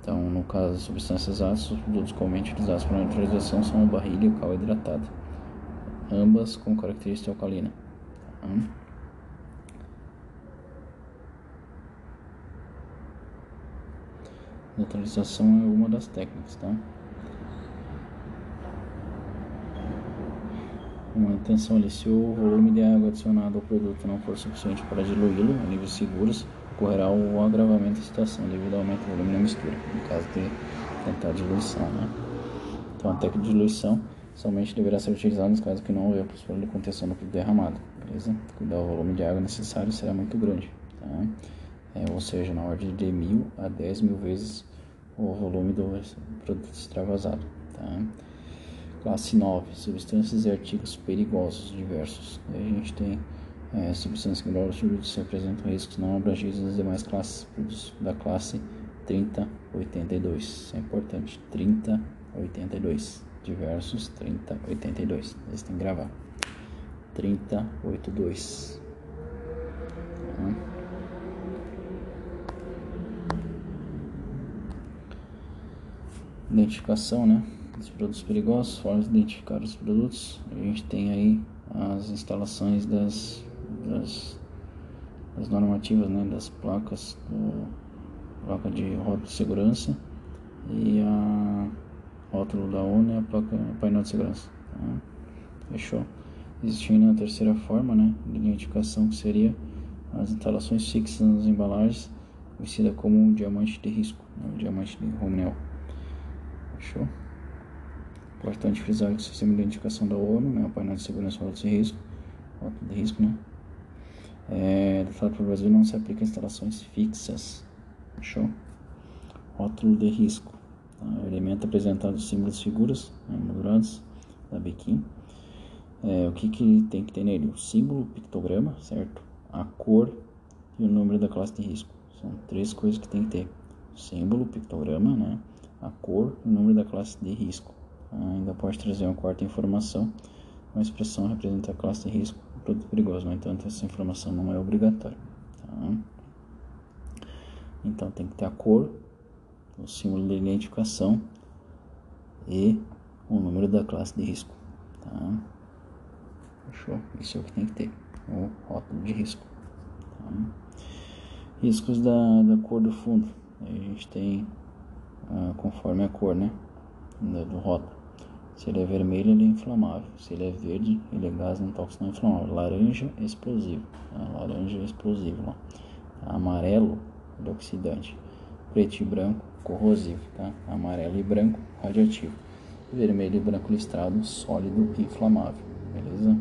Então, no caso, substâncias ácidas, os produtos comumente utilizados para neutralização são o barrilho e o cal hidratado ambas com característica alcalina. Tá? Neutralização é uma das técnicas, tá? Uma atenção ali, se o volume de água adicionado ao produto não for suficiente para diluí-lo a níveis seguros, ocorrerá o agravamento da situação devido ao aumento do volume da mistura, no caso de tentar diluição, né? Então a técnica de diluição somente deverá ser utilizado nos casos que não houver possibilidade de contenção do derramado, beleza? Cuidar o volume de água necessário será muito grande, tá? É, ou seja, na ordem de mil a dez mil vezes o volume do produto extravasado, tá? Classe 9, substâncias e artigos perigosos diversos. A gente tem é, substâncias que produtos apresentam riscos não abrangidos nas demais classes da classe 3082. Isso é importante. 3082 diversos 3082. Eles têm que gravar. 3082. Tá. Identificação, né? Dos produtos perigosos, formas de identificar os produtos. A gente tem aí as instalações das, das, das normativas, né? Das placas, do, placa de roda de segurança e a rótulo da ONU e a placa painel de segurança. Tá? Fechou? Existindo a terceira forma né, de identificação, que seria as instalações fixas nas embalagens, conhecida como diamante de risco, né, diamante de Romanel. Fechou? Importante frisar que o sistema de identificação da ONU, né, o painel de segurança rótulo de risco, rótulo de risco, né, é, para o Brasil não se aplica a instalações fixas. Fechou? Rótulo de risco. O elemento apresentado símbolos figuras né, moldurados da Bequim. É, o que, que tem que ter nele? O símbolo, o pictograma, certo? A cor e o número da classe de risco. São três coisas que tem que ter. O símbolo, o pictograma, né? A cor e o número da classe de risco. Ainda pode trazer uma quarta informação. Uma expressão representa a classe de risco do produto perigoso. No entanto, essa informação não é obrigatória. Tá? Então tem que ter a cor, o símbolo de identificação e o número da classe de risco. Tá? Fechou? Isso é o que tem que ter, o rótulo de risco. Tá? Riscos da, da cor do fundo. a gente tem ah, conforme a cor, né? Do rótulo. Se ele é vermelho, ele é inflamável. Se ele é verde, ele é gás não tóxico não inflamável. Laranja, explosivo. Tá? Laranja, explosivo. Lá. Tá? Amarelo, é oxidante. Preto e branco, corrosivo. Tá? Amarelo e branco, radioativo. Vermelho e branco listrado, sólido e inflamável. Beleza?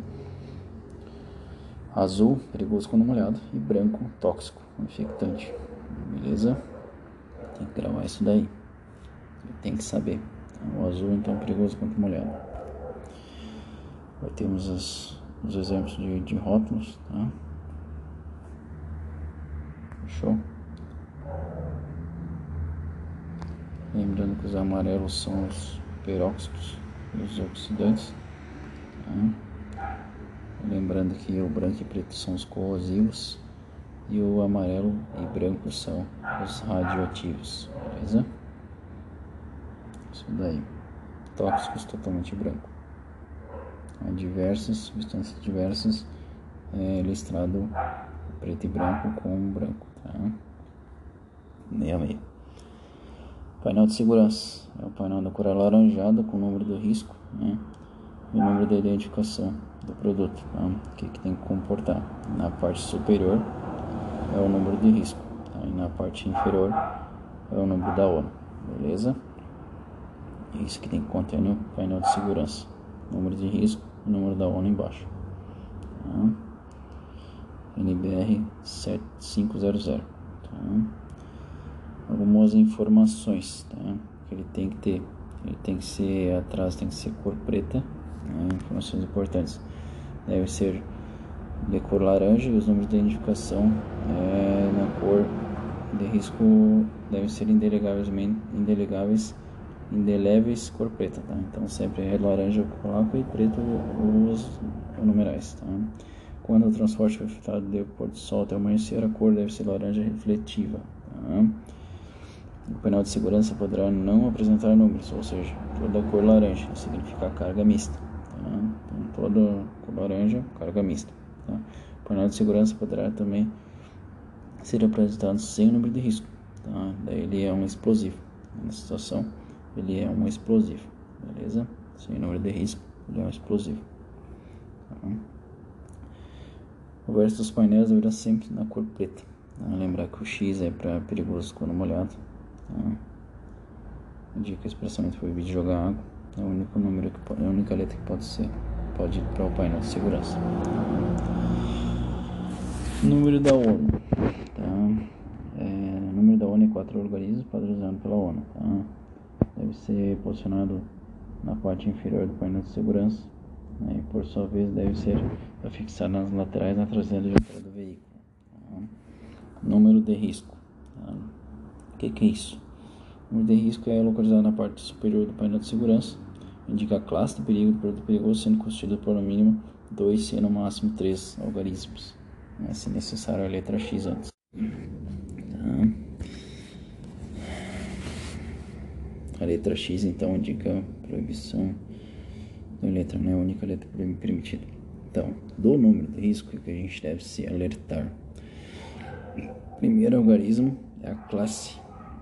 Azul, perigoso quando molhado. E branco, tóxico, infectante. Beleza? Tem que gravar isso daí. Tem que saber. O azul então perigoso quanto molhado. Aí temos as, os exemplos de, de rótulos, tá? Fechou? Lembrando que os amarelos são os peróxidos e os oxidantes. Tá? Lembrando que o branco e preto são os corrosivos e o amarelo e branco são os radioativos, beleza? Isso daí. Tóxicos totalmente branco. Há diversas, substâncias diversas, é, listrado preto e branco com branco, tá? Meia meia. Painel de segurança. É o painel da cor alaranjada com o número do risco, né? E o número da identificação do produto, tá? O que, que tem que comportar. Na parte superior é o número de risco, tá? e na parte inferior é o número da ONU, beleza? Isso que tem que conter no painel de segurança. Número de risco número da ONU embaixo. Tá? NBR 7500. Tá? Algumas informações tá? que ele tem que ter. Ele tem que ser atrás, tem que ser cor preta. Né? Informações importantes. Deve ser de cor laranja e os números de identificação é, na cor de risco devem ser indelegáveis, indelegáveis indeléveis cor preta, tá? Então sempre é laranja eu coloco e preto os numerais, tá? Quando o transporte foi efetuado de pôr do sol até amanhecer, a cor deve ser laranja refletiva, tá? O painel de segurança poderá não apresentar números, ou seja, toda cor laranja significa carga mista, tá? Então toda cor laranja, carga mista, tá? O painel de segurança poderá também ser apresentado sem número de risco, tá? Daí ele é um explosivo na situação ele é um explosivo, beleza? Sem número de risco, ele é um explosivo. Tá? O verso dos painéis deverá sempre na cor preta. Tá? Lembrar que o X é para perigoso quando molhado. Tá? Indica a expressão entre proibido de jogar água. É o único número que pode, é a única letra que pode ser. Pode ir para o painel de segurança. Número da ONU. Tá? É, número da ONU é quatro organismos padronizados pela ONU. Tá? Deve ser posicionado na parte inferior do painel de segurança né, e por sua vez deve ser fixado nas laterais na traseira do veículo. Tá? Número de risco. Tá? O que, que é isso? O número de risco é localizado na parte superior do painel de segurança, indica a classe de perigo do produto perigoso sendo constituído por no mínimo dois e no máximo três algarismos, né, se necessário a letra X antes. Tá? A letra X então indica proibição da letra, né? A única letra permitida. Então, do número de risco que a gente deve se alertar. Primeiro algarismo é a classe,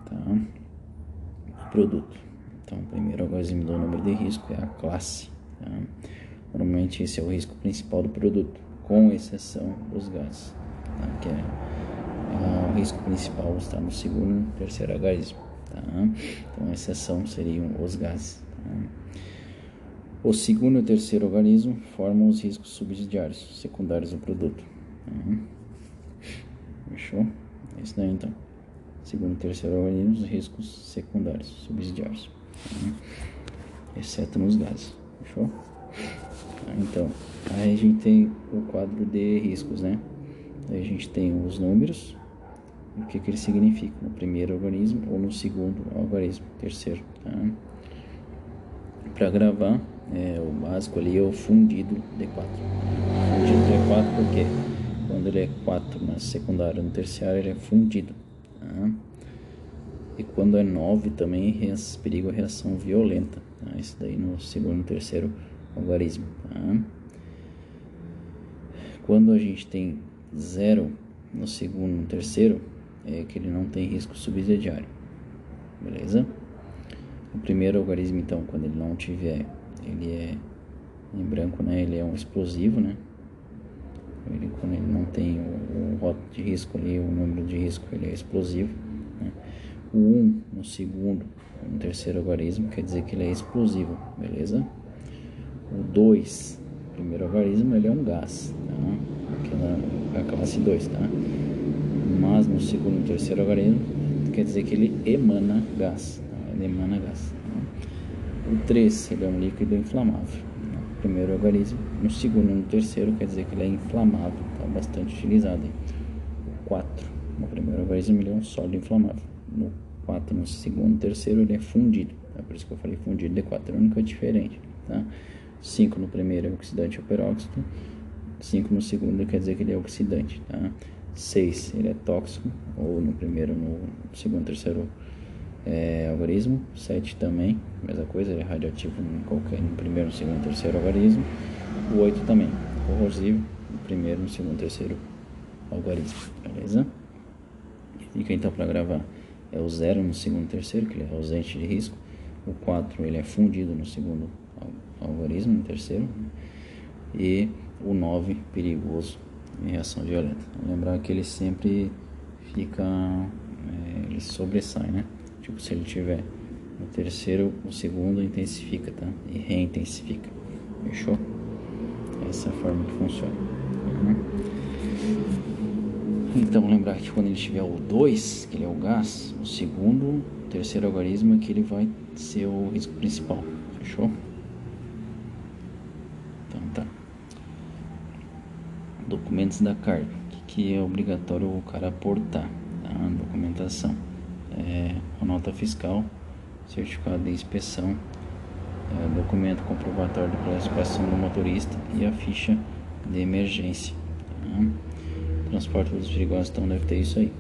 tá? Produto. Então, o primeiro algarismo do número de risco é a classe, tá? Normalmente esse é o risco principal do produto, com exceção dos gases, tá? que é, é o risco principal está no segundo terceiro algarismo. Tá? Então, a exceção seriam os gases. Tá? O segundo e o terceiro organismo formam os riscos subsidiários, secundários do produto. Tá? Fechou? É isso daí então. Segundo e terceiro organismo, os riscos secundários, subsidiários. Tá? Exceto nos gases. Fechou? Tá? Então, aí a gente tem o quadro de riscos, né? Aí a gente tem os números, o que, que ele significa no primeiro organismo ou no segundo organismo, terceiro. Tá? Para gravar, é, o básico ali é o fundido D4. Fundido D4 porque quando ele é 4 na secundária no terciário ele é fundido. Tá? E quando é 9 também perigo a reação violenta. Tá? Isso daí no segundo e terceiro algarismo. Tá? Quando a gente tem 0 no segundo e terceiro, é que ele não tem risco subsidiário. Beleza? O primeiro algarismo, então, quando ele não tiver, ele é em branco, né? Ele é um explosivo, né? Ele, quando ele não tem o, o rótulo de risco ali, o número de risco, ele é explosivo. Né? O 1 no segundo, no terceiro algarismo, quer dizer que ele é explosivo, beleza? O 2, primeiro algarismo, ele é um gás, tá? Aquela, a classe 2, tá? Mas no segundo e terceiro algarismo, quer dizer que ele emana gás, ele emana gás. Tá? O 3, ele é um líquido inflamável primeiro algarismo. No segundo e no terceiro quer dizer que ele é inflamável, está bastante utilizado. O 4, no primeiro algarismo ele é um sólido inflamável. No 4, no segundo e terceiro ele é fundido. É por isso que eu falei fundido D4, é a única diferente. Tá? 5 no primeiro é oxidante ou peróxido. 5 no segundo quer dizer que ele é oxidante. Tá? 6 ele é tóxico, ou no primeiro, no segundo, terceiro é, algarismo, 7 também, mesma coisa, ele é radioativo em qualquer, no primeiro, no segundo, terceiro algarismo, o 8 também, corrosivo, no primeiro, no segundo, terceiro algarismo, beleza? Fica então para gravar, é o 0 no segundo, terceiro, que ele é ausente de risco, o 4 ele é fundido no segundo algarismo, no terceiro, e o 9 perigoso em reação violenta. Lembrar que ele sempre fica, é, ele sobressai, né? Tipo, se ele tiver no terceiro, o segundo intensifica, tá? E reintensifica. Fechou? Essa é a forma que funciona. Uhum. Então, lembrar que quando ele tiver o 2, que ele é o gás, o segundo, o terceiro algarismo é que ele vai ser o risco principal. Fechou? Então tá. Documentos da carga. O que, é obrigatório o cara aportar? Tá? Documentação é, a nota fiscal, certificado de inspeção, é, documento comprovatório de classificação do motorista e a ficha de emergência. Tá? Transporte dos perigosos, então deve ter isso aí.